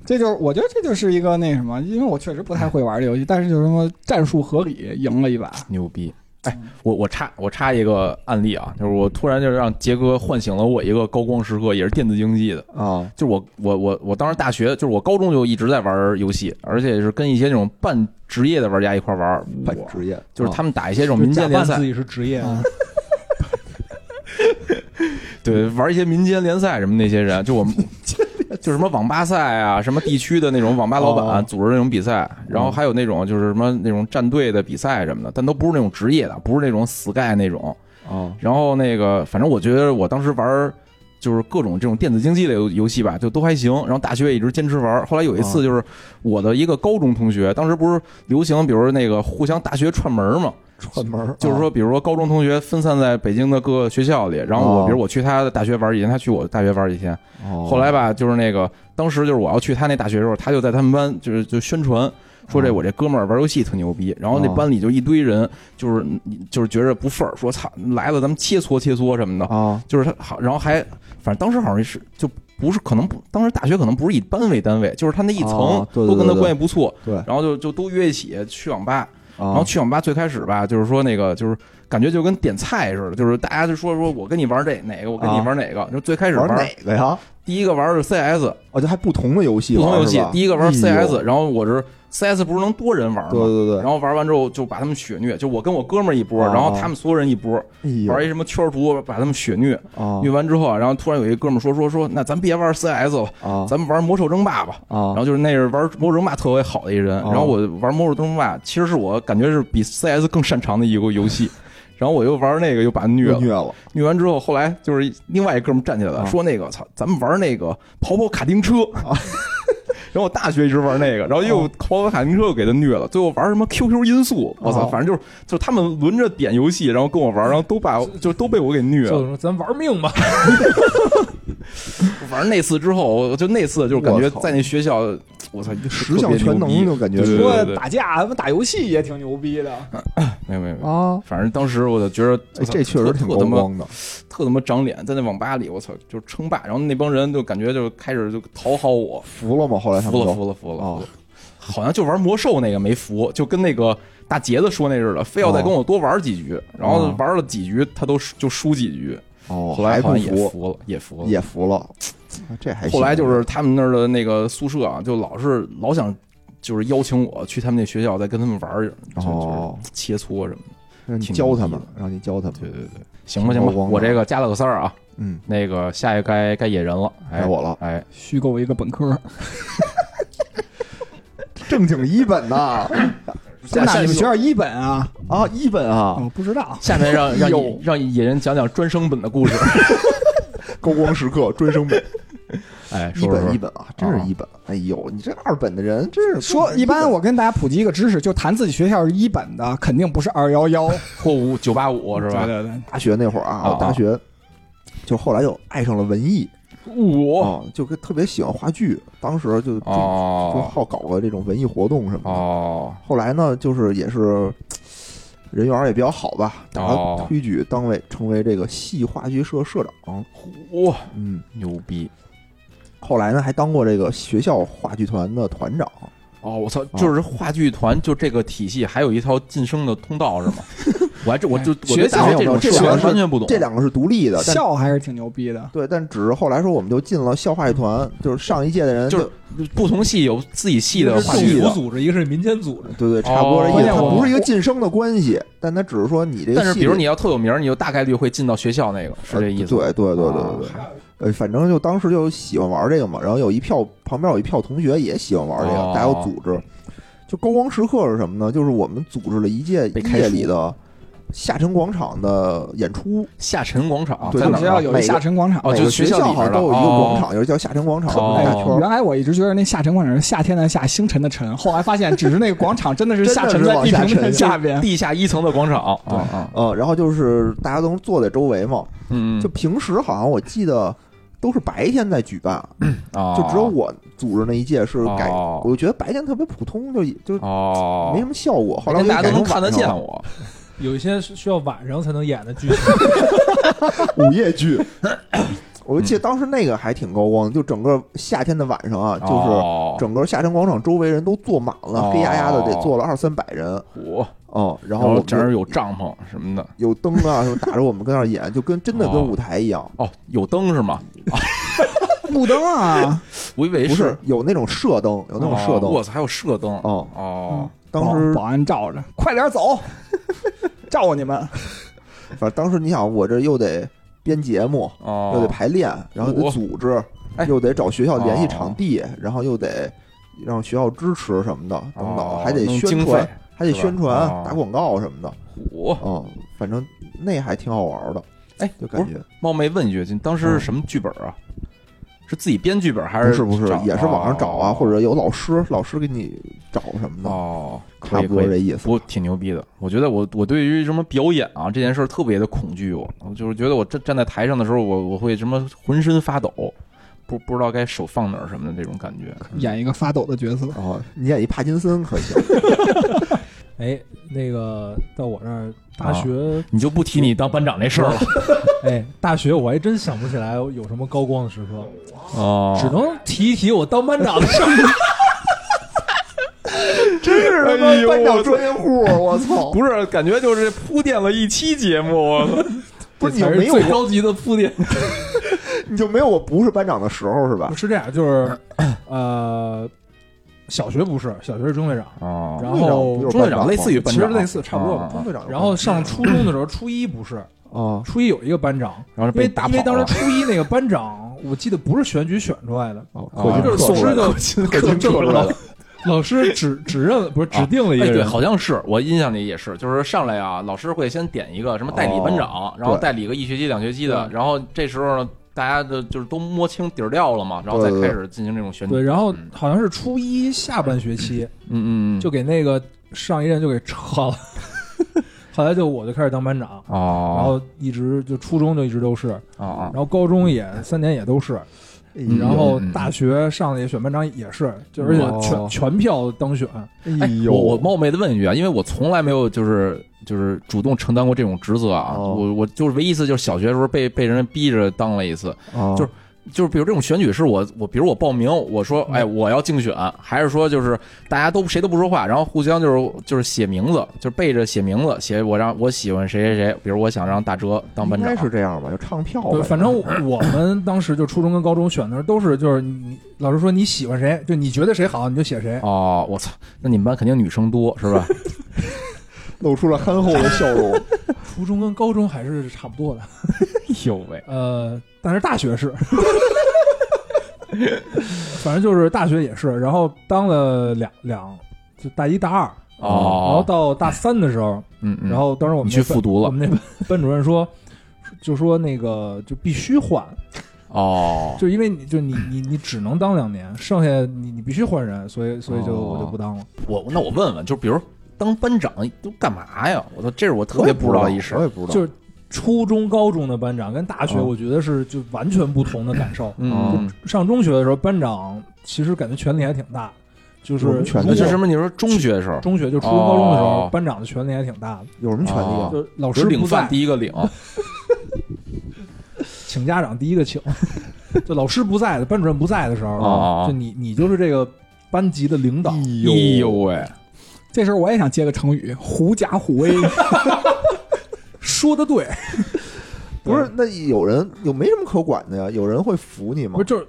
这就是我觉得这就是一个那什么，因为我确实不太会玩这游戏，但是就是说战术合理，赢了一把。牛逼。哎，我我插我插一个案例啊，就是我突然就让杰哥唤醒了我一个高光时刻，也是电子竞技的。啊，就是我我我我当时大学，就是我高中就一直在玩游戏，而且是跟一些那种半职业的玩家一块玩，半职业，就是他们打一些这种民间联赛自，己是职业，啊对，玩一些民间联赛什么那些人，就我们 <laughs> 就什么网吧赛啊，什么地区的那种网吧老板哦组织那种比赛，然后还有那种就是什么那种战队的比赛什么的，但都不是那种职业的，不是那种 Sky 那种。哦，然后那个，反正我觉得我当时玩儿就是各种这种电子竞技类游游戏吧，就都还行。然后大学也一直坚持玩。后来有一次，就是我的一个高中同学，当时不是流行，比如说那个互相大学串门嘛，串门，就是说，比如说高中同学分散在北京的各个学校里，然后我哦比如我去他的大学玩几天，他去我的大学玩几天。哦后来吧，就是那个当时就是我要去他那大学的时候，他就在他们班就是就宣传。说这哦我这哥们儿玩游戏特牛逼，然后那哦。班里就一堆人，就是就是觉着不忿儿，说操来了咱们切磋切磋什么的，啊，就是他好，然后还反正当时好像是就不是可能不，当时大学可能不是以班为单位，就是他那一层都跟他关系不错，对，然后就就都约一起去网吧，然然后去网吧最开始吧，就是说那个就是感觉就跟点菜似的，就是大家就说说我跟你玩这哪个，我跟你玩哪个，就最开始玩玩哪个呀？第一个玩的是 CS 哦，就还不同的游戏，不同游戏，第一个玩哎 CS，然后我是 CS 不是能多人玩吗？对对对，然后玩完之后就把他们血虐，就我跟我哥们儿一波，哦然后他们所有人一波，哎玩一什么圈图把他们血虐，啊虐完之后啊，然后突然有一哥们儿说说说，那咱别玩 CS 了，啊咱们玩魔兽争霸吧。啊然后就是那是玩魔兽争霸特别好的一人，哦。然后我玩魔兽争霸其实是我感觉是比 CS 更擅长的一个游戏，<laughs> 然后我又玩那个又把他虐了，虐了。虐完之后，后来就是另外一哥们站起来了，啊说那个操，咱们玩那个跑跑卡丁车。然后我大学一直玩那个，然后又跑跑卡丁车又给他虐了，最后玩什么 QQ 音速，我操，哦。反正就是就是他们轮着点游戏，然后跟我玩，然后都把就都被我给虐了。咱玩命吧，<laughs> <laughs> 反正那次之后，我就那次就感觉在那学校，我操，十项全能就感觉对对说对对打架，他妈打游戏也挺牛逼的。<coughs> 没有没有没有，啊，反正当时我就觉得哎这确实挺特他妈高光的，特他妈长脸，在那网吧里，我操，就是称霸，然后那帮人就感觉就开始就讨好我，服了吗？后来他服了们都服了服了，哦好像就玩魔兽那个没服，就跟那个大杰子说那似的，非要再跟我多玩几局，然后哦。玩了几局他都就输几局，哦，后来好像也服，服了，也服了。也服了，这还行后来就是他们那儿的那个宿舍啊，就老是老想就是邀请我去他们那学校再跟他们玩儿，就哦就切磋什么的。让你教他们让你教他们。对对对，行吧行吧我这个加了个三儿啊，嗯，那个下一个该该野人了，哎该我了哎，虚构一个本科，<laughs> 正经一本呐 <laughs> 真的，你们学校一本啊？啊，一本啊，哦，不知道。下面让让让野人讲讲专升本的故事，<laughs> 高光时刻专升本，哎，一说说说本一本啊，真是一本。哎呦，你这二本的人真是说一般，我跟大家普及一个知识，就谈自己学校是一本的，肯定不是二幺幺，或五九八五是吧？对对对，大学那会儿啊，啊我大学就后来就爱上了文艺我啊，就跟特别喜欢话剧，当时就就就哦好搞个这种文艺活动什么的。哦后来呢，就是也是人缘也比较好吧，然后推举当为成为这个戏话剧社社长。哇，嗯，牛逼！后来呢还当过这个学校话剧团的团长。哦，我操！就是话剧团，就这个体系，还有一条晋升的通道是吗？<laughs> 我还这我就学校这种这两个是完全不懂。这两个是独立的，校还是挺牛逼的。对，但只是后来说我们就进了校话剧团，就是上一届的人就是不同系有自己系的一个是话剧组组织，一个是民间组织。对对，差不多这意思。它不是一个晋升的关系，但它只是说你这个但是系比如你要特有名，你就大概率会进到学校那个，是这意思对对对对对。呃，反正就当时就喜欢玩这个嘛，然后有一票旁边有一票同学也喜欢玩这个，哦大家有组织。就高光时刻是什么呢？就是我们组织了一届被开除夜里的下沉广场的演出，下沉广场对他哪儿啊？们学校有一下沉广场。哦就个学学校里都有一个广哦场，有一个叫下沉广场，哦一大圈儿。原来我一直觉得那下沉广场是夏天的夏，星辰的辰，后来发现只是那个广场真的是下沉在地平线下边。地下一层的广场啊啊，呃，然后就是大家都坐在周围嘛，嗯，就平时好像我记得都是白天在举办，<clears throat> 啊，就只有我组织那一届是改，哦。我就觉得白天特别普通，就就哦，没什么效果。后来我大家都能看得见我。我，<laughs> 有一些是需要晚上才能演的剧情，<laughs> 午夜剧。<clears throat> 我就记得当时那个还挺高光，就整个夏天的晚上啊，就是哦整个夏天广场周围人都坐满了，哦黑压压的得坐了二三百人。我，哦，然然后我们这儿有帐篷什么的，有灯啊，什么打着我们跟那儿演，就跟真的跟哦舞台一样。哦，有灯是吗？<laughs> 路灯啊，<laughs> 我以为不是有那种射灯，有那种射灯。哦我操，还有射灯哦，哦，当时保保安照着，快点走，<laughs> 照你们。反正当时你想，我这又得编节目，哦，又得排练，然后得组织，哎又得找学校联系哦场地，然后又得让学校支持什么的等等，哦还得宣传费，还得宣传、哦打广告什么的。我嗯，反正那还挺好玩的，哎，就感觉冒昧问一句，当时是什么剧本啊？是自己编剧本还不是不是，也是网上找啊，哦或者有老师老师给你找什么的，哦，差。不多这意思。不挺牛逼的，我觉得我我对于什么表演啊这件事儿特别的恐惧我，我就是觉得我站站在台上的时候，我我会什么浑身发抖，不不知道该手放哪儿什么的这种感觉。演一个发抖的角色，哦，你演一帕金森可行？<laughs> 哎，那个到我那儿大学，你就不提你当班长那事儿了哎，大学我还真想不起来有什么高光的时刻，哦只能提一提我当班长的事儿。<laughs> 真是他妈班长专业户，我操！不是，感觉就是铺垫了一期节目，我操 <laughs> 不是你没有我，最高级的铺垫。<laughs> 你就没有我不是班长的时候是吧？是这样，就是呃，小学不是，小学是中队长，哦。然后中队长类似于班长，其实类似差不多中队长然后上初中的时候，初一不是，啊，初一有一个班长，然后因为被打因为当时。初一那个班长，我记得不是选举选出来的，就是劲老克师就 <laughs> 出来了可劲克出来了。老师指指认不是指定了一个人，好像是我印象里也是，就是上来啊，老师会先点一个什么代理班长，然后代理个一学期、两学期的，然后这时候呢，大家的就是都摸清底儿掉了嘛，然后再开始进行这种选举。对，然后嗯。好像是初一下半学期嗯嗯嗯，就给那个上一任就给撤了，<laughs> 后来就我就开始当班长，然哦，后一直就初中就一直都是，哦哦。然后高中也三年也都是，然后大学上的也选班长也是，就而且哦。全全票当选，哎，哎呦，我我冒昧的问一句啊，因为我从来没有就是就是主动承担过这种职责啊，哦我我就是唯一一次就是小学的时候被被人逼着当了一次，啊就是就是比如这种选举是我我比如我报名，我说嗯哎我要竞选，还是说就是大家都谁都不说话，然后互相就是就是写名字，就是背着写名字，写我让我喜欢谁谁谁，比如我想让大哲当班长应该，是这样吧？就唱票对，反正我们当时就初中跟高中选的时候都是就是你你老师说你喜欢谁，就你觉得谁好你就写谁，哦，我操，那你们班肯定女生多是吧？<laughs> 露出了憨厚的笑容。<laughs> 初中跟高中还是差不多的，<laughs> 呦喂，呃，但是大学是，<laughs> 反正就是大学也是，然后当了两两，就大一大二，哦。然后哦，到大三的时候，嗯嗯，然后当时我们去复读了。我们那班班主任说，就说那个就必须换，哦，就因为你就你你你只能当两年，剩下你你必须换人，所以所以就哦。我就不当了。我那我问问，就比如当班长都干嘛呀？我操，这是我特别不知道一事我。也不知道，就是初中、高中的班长跟大学，嗯。我觉得是就完全不同的感受。嗯，上中学的时候，班长其实感觉权力还挺大，就是有什么权力那如果就什么？你说中学的时候，中学就初中、高中的时候，哦。班长的权力还挺大。的，有什么权利啊？哦？就老师领饭第一个领，<laughs> 请家长第一个请，<laughs> 就老师不在的，班主任不在的时候，哦。就你你就是这个班级的领导。哎呦喂，这时候我也想接个成语“狐假虎威 <laughs> 说的对，不是，那有人有没什么可管的呀？有人会服你吗不是？就是”，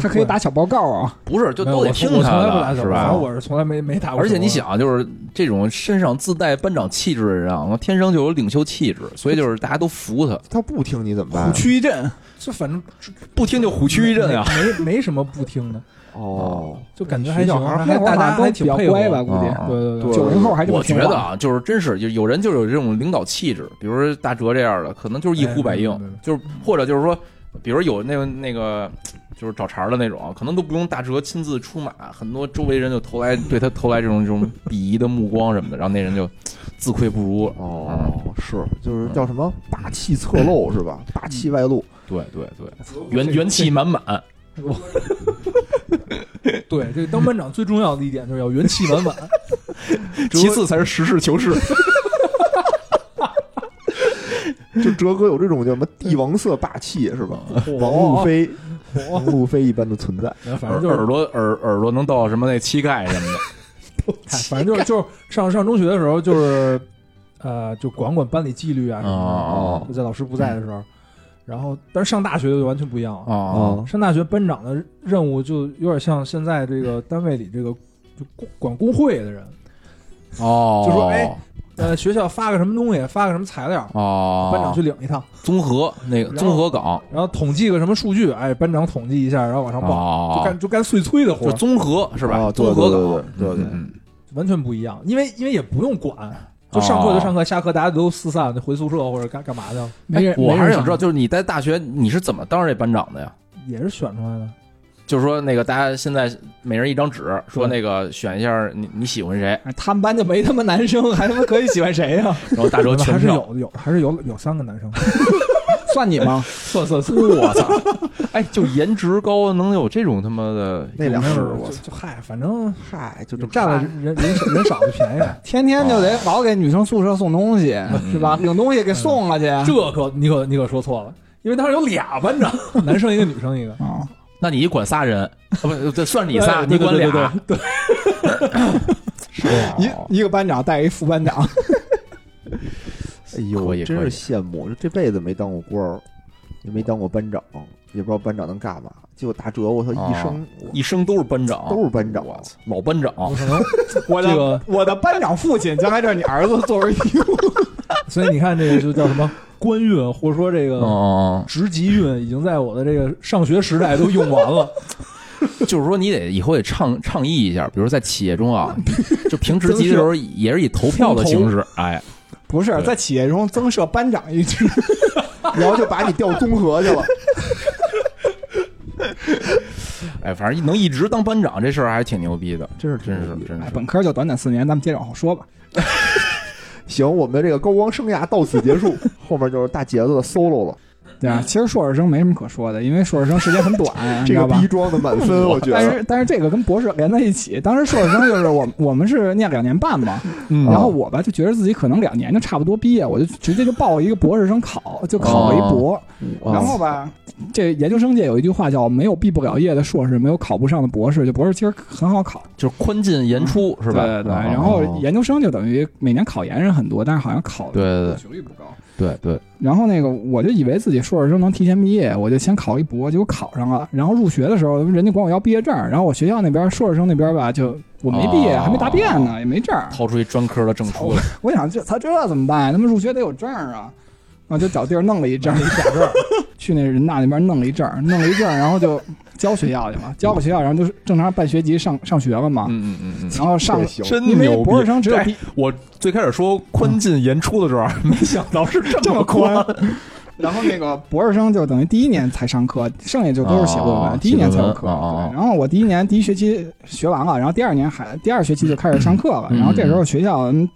他可以打小报告啊。不是，就都得听他的，是小报反正吧？我是从来没没打过。而且你，想，就是这种身上自带班长气质的人啊，天生就有领袖气质，所以就是大家都服他，他不听你怎么办虎？躯一震，就反正不听就虎躯一震啊！没没什么不听的，哦，就感觉还行，学校还还大家那会儿好像都比较还挺配合乖吧，估计。啊对对对九零后还这么我觉得啊，就是真是就有人就有这种领导气质，比如说大哲这样的，可能就是一呼百应就是或者就是说，比如有那个那个就是找茬的那种，可能都不用大哲亲自出马，很多周围人就投来对他投来这种这种鄙夷的目光什么的，然后那人就自愧不如。哦，是，就是叫什么霸气侧漏是吧？霸气外露。对对对，元元气满满。<laughs> 对，这个当班长最重要的一点就是要元气满满。<laughs> 其次才是实事求是。<laughs> 就哲哥有这种叫什么帝王色霸气是吧？王路飞，王路飞一般的存在。反正就是耳朵耳耳朵能到什么那膝盖什么的。<laughs> 嗨反正就是就是上上中学的时候，就是呃，就管管班里纪律啊什么哦的，就在老师不在的时候。然后，但是上大学就完全不一样了。哦上大学班长的任务就有点像现在这个单位里这个就管管工会的人，哦，就说哎呃，学校发个什么东西，发个什么材料，哦，班长去领一趟，综合那个综合岗。然后统计个什么数据，哎，班长统计一下，然后往上报，哦。就干就干碎催的活，就综合是吧？哦综合对岗，对对。对对嗯。完全不一样。因为因为也不用管，就上课就上课，下课大家都四散，就回宿舍或者干干嘛去了，没人，哎我还是想知道，就是你在大学你是怎么当上这班长的呀？也是选出来的。就是说那个大家现在每人一张纸，说那个选一下你你喜欢谁，哎他们班就没他妈男生，还他妈可以喜欢谁呀？<laughs> 然后大周还全票。是有有还是有有三个男生，<laughs> 算你吗？算算算，我操！哎，就颜值高能有这种他妈的那两是优势我操就嗨，反正嗨，就这么占了人人少人少的便宜。<laughs> 天天就得老给女生宿舍送东西，是吧？<laughs> 领东西给送了去。这可你可你可说错了，因为当时有俩班长，<laughs> 男生一个，女生一个。啊，那你管仨人，啊不，这算你仨，你管俩，对对对一一个班长带一副班长，哎呦，可以真是羡慕，这辈子没当过官儿，也没当过班长，也不知道班长能干嘛。结果大哲，我操，哦一生我一生都是班长，都是班长我操，老班长。我 <laughs> 这个的我的班长父亲将来这是你儿子作为义务。<laughs> 所以你看，这个就叫什么 <laughs> 官运，或者说这个嗯，职级运，已经在我的这个上学时代都用完了。就是说你得以后得倡倡议一下，比如在企业中啊，就评职级的时候也是以投票的形式，哎，不是在企业中增设班长一职，<laughs> 然后就把你调综合去了。<laughs> 哎，反正能一直当班长这事儿还挺牛逼的，真是真是真是哎，真的。本科就短短四年，咱们接着往后说吧。<laughs> 行，我们的这个高光生涯到此结束，后面就是大杰子的 solo 了。对啊，其实硕士生没什么可说的，因为硕士生时间很短，<laughs> 你知道吧这个逼？装的满分，我觉得。但是但是这个跟博士连在一起，当时硕士生就是我我们是念两年半嘛，嗯然后我吧就觉得自己可能两年就差不多毕业，我就直接就报一个博士生考，就考了一博。哦然后吧，这研究生界有一句话叫“没有毕不了业的硕士，没有考不上的博士”，就博士其实很好考，就是宽进严出是吧？对对对。哦然后研究生就等于每年考研人很多，但是好像考对对对学历不高。对对，然后那个我就以为自己硕士生能提前毕业，我就先考一博，结果考上了。然后入学的时候，人家管我要毕业证，然后我学校那边硕士生那边吧，就我没毕业，哦还没答辩呢，也没证。掏出一专科的证书来，我想这他这怎么办？他们入学得有证啊，我就找地儿弄了一证，一假证，<laughs> 去那人大那边弄了一证，弄了一证，然后就交学校去嘛，交个学校，然后就是正常办学籍上上学了嘛。嗯嗯嗯嗯，然后上真因为牛逼！博士生只有我最开始说宽进严出的时候，没想到是这么 <laughs> 宽。然后那个博士生就等于第一年才上课，剩下就都是写论文，哦第一年才有课。然后我第一年第一学期学完了，然后第二年还第二学期就开始上课了，嗯然后这时候学校嗯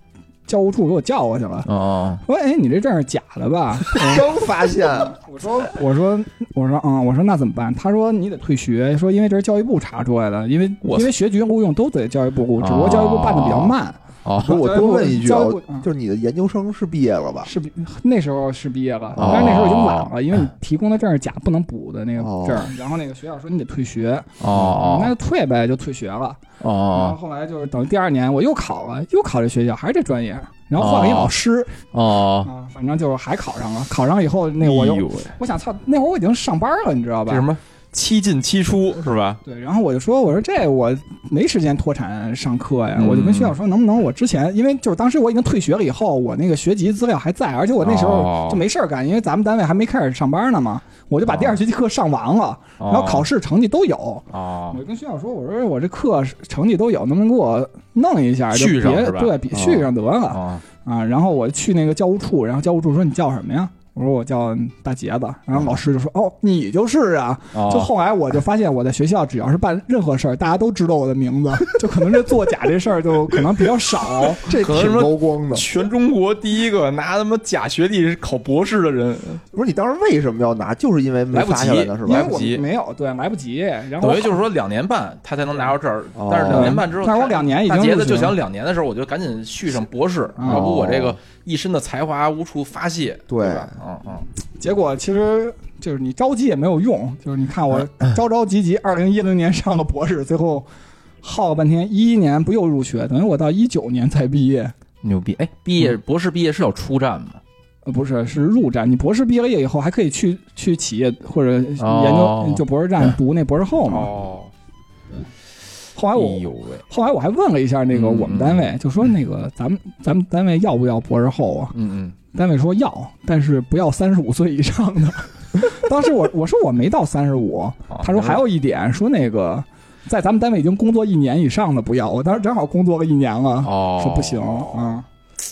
教务处给我叫过去了。哦，说：“哎，你这证是假的吧？” <laughs> 刚发现，我说：“我说我说嗯，我说那怎么办？”他说：“你得退学，说因为这是教育部查出来的，因为我因为学籍录用都得教育部录，只不过教育部办的比较慢。哦不是我多问一句就是你的研究生是毕业了吧？是毕那时候是毕业了，哦但是那时候已经晚了，因为你提供的证是假，不能补的那个哦证。然后那个学校说你得退学，哦那就退呗，就退学了。哦然后哦后来就是等于第二年我又考了，又考这学校，还是这专业，然后换了一老师哦，啊，反正就是还考上了。考上以后，那我又哎呦喂我想操，那会儿我已经上班了，你知道吧这什？么七进七出是吧？对，然后我就说，我说这我没时间脱产上课呀，嗯我就跟学校说，能不能我之前，因为就是当时我已经退学了以后，我那个学籍资料还在，而且我那时哦候就没事儿干，因为咱们单位还没开始上班呢嘛，我就把第二学期课上完了，然后考试成绩都有。哦我就跟学校说，我说我这课成绩都有，能不能给我弄一下？就别对，别哦续上得了哦啊。然后我去那个教务处，然后教务处说你叫什么呀？我说我叫大杰子，然后老师就说哦，你就是啊。哦，就后来我就发现，我在学校只要是办任何事儿，大家都知道我的名字，就可能这作假这事儿就可能比较少。<laughs> 这挺可能说高光的。全中国第一个拿他妈假学历考博士的人，不是你当时为什么要拿？就是因为没来不及发下来呢，是吧因为？我来不及没有对来不及，然后等于就是说两年半他才能拿到证儿哦，但是两年半之后，但是我两年已经大杰子就想两年的时候我就赶紧续上博士，哦要不我这个一身的才华无处发泄，对吧？嗯嗯，结果其实就是你着急也没有用，<laughs> 就是你看我着着急急，二零一零年上了博士，最后耗了半天，一一年不又入学，等于我到一九年才毕业。牛逼！哎，毕业博士毕业是要出站吗？呃，不是，是入站。你博士毕了业了以后，还可以去去企业或者研究、哦就博士站读那博士后嘛。哦，后来我、哎，后来我还问了一下那个嗯我们单位，就说那个咱们咱们单位要不要博士后啊？嗯嗯单位说要，但是不要三十五岁以上的。<laughs> 当时我我说我没到三十五，嗯，他说还有一点，说那个在咱们单位已经工作一年以上的不要。我当时正好工作了一年了，哦，说不行啊、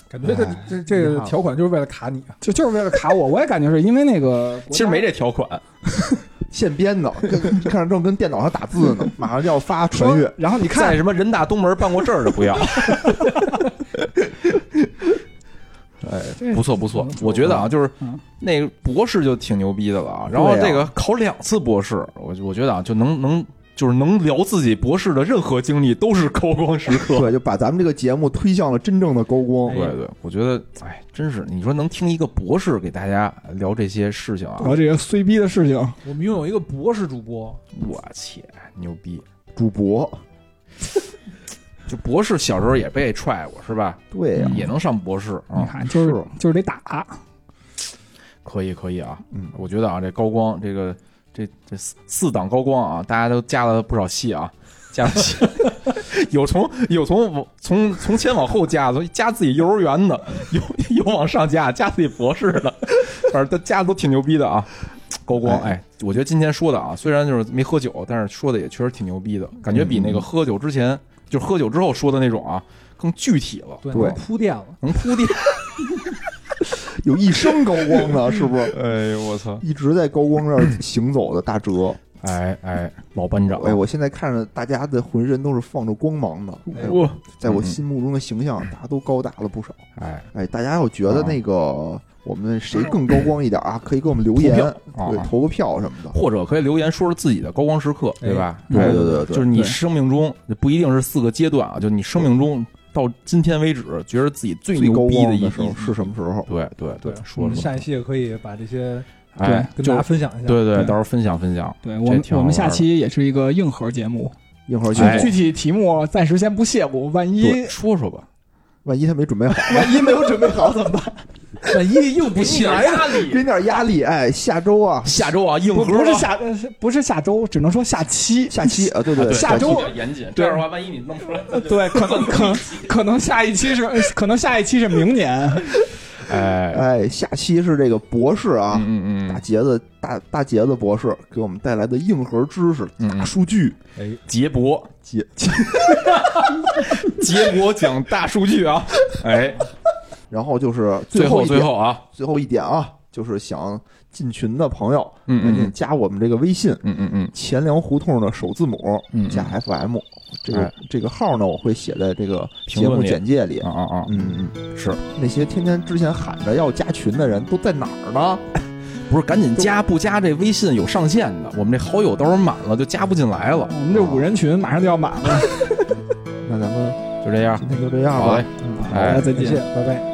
感觉这哎这这个条款就是为了卡你啊。就就是为了卡我。我也感觉是因为那个，其实没这条款，<laughs> 现编的，<laughs> 跟看着正跟电脑上打字呢，<laughs> 马上就要发传阅。然后你看什么人大东门办过证儿的不要。<laughs> 哎，这不错不错，我觉得啊，就是嗯那个博士就挺牛逼的了啊。然后这个考两次博士，我我觉得啊，就能能就是能聊自己博士的任何经历都是高光时刻。<laughs> 对，就把咱们这个节目推向了真正的高光。对对，我觉得哎，真是你说能听一个博士给大家聊这些事情啊，聊这些衰逼的事情，我们拥有一个博士主播，我切，牛逼！主播，就博士小时候也被踹过是吧？对呀，也能上博士啊，你看就是是就是得打，可以可以啊。嗯，我觉得啊，这高光，这个这这四四档高光啊，大家都加了不少戏啊，加了戏，<laughs> 有从有从往从从前往后加，从加自己幼儿园的，有有往上加加自己博士的，反正都加的都挺牛逼的啊。高光，哎，我觉得今天说的啊，虽然就是没喝酒，但是说的也确实挺牛逼的，感觉比那个喝酒之前，就喝酒之后说的那种啊，更具体了，对，对能铺垫了。能铺垫。<laughs> 有一生高光呢，<laughs> 是不是？哎呦我操！一直在高光这儿行走的大哲，哎哎，老班长，哎，我现在看着大家的浑身都是放着光芒的，哎哇，在我心目中的形象，大家都高大了不少。哎，哎，大家要觉得那个我们谁更高光一点啊，可以给我们留言，对啊，投个票什么的。或者可以留言说说自己的高光时刻，对吧？对对对就是你生命中不一定是四个阶段啊，就你生命中到今天为止，觉得自己最牛逼的时候是什么时候？对对对，说们下一期也可以把这些对，跟大家分享一下。对对，到时候分享分享。对我们我们下期也是一个硬核节目，硬核节目具体题目暂时先不泄露，万一，说说吧。万一他没准备好，万一没有准备好怎么办？万一又不行，给点压力？给你点压力，哎，下周啊，下周啊，硬核不是下不是下周，只能说下期。下期 <laughs> 啊，对对对，下周比较严谨，这样的话，万一你弄出来，呃对，可能可 <laughs> 可能下一期是呃可能下一期是明年。哎，哎，下期是这个博士啊，嗯嗯嗯，大杰子大大杰子博士给我们带来的硬核知识、大数据、哎，杰博，杰杰博讲大数据啊，哎，<laughs> 然后就是最后最后啊，最后一点啊，就是想进群的朋友，嗯赶紧嗯。加我们这个微信嗯嗯嗯。钱粮胡同的首字母嗯，加 FM，这个哎。这个号呢，我会写在这个节目简介里。啊。啊啊，嗯嗯，是。那些天天之前喊着要加群的人都在哪儿呢？<laughs> 不是赶紧加？不加这微信有上限的，我们这好友到时候满了就加不进来了，我们这五人群马上就要满了。<laughs> 那咱们就这样，今天就这样吧。好嘞，，嗯，好，哎。再见，。拜拜。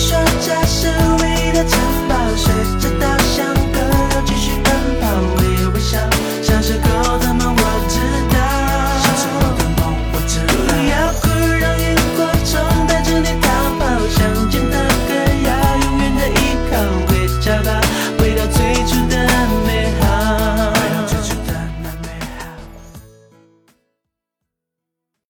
说家是唯一的城堡随着稻香河流继续奔跑微微笑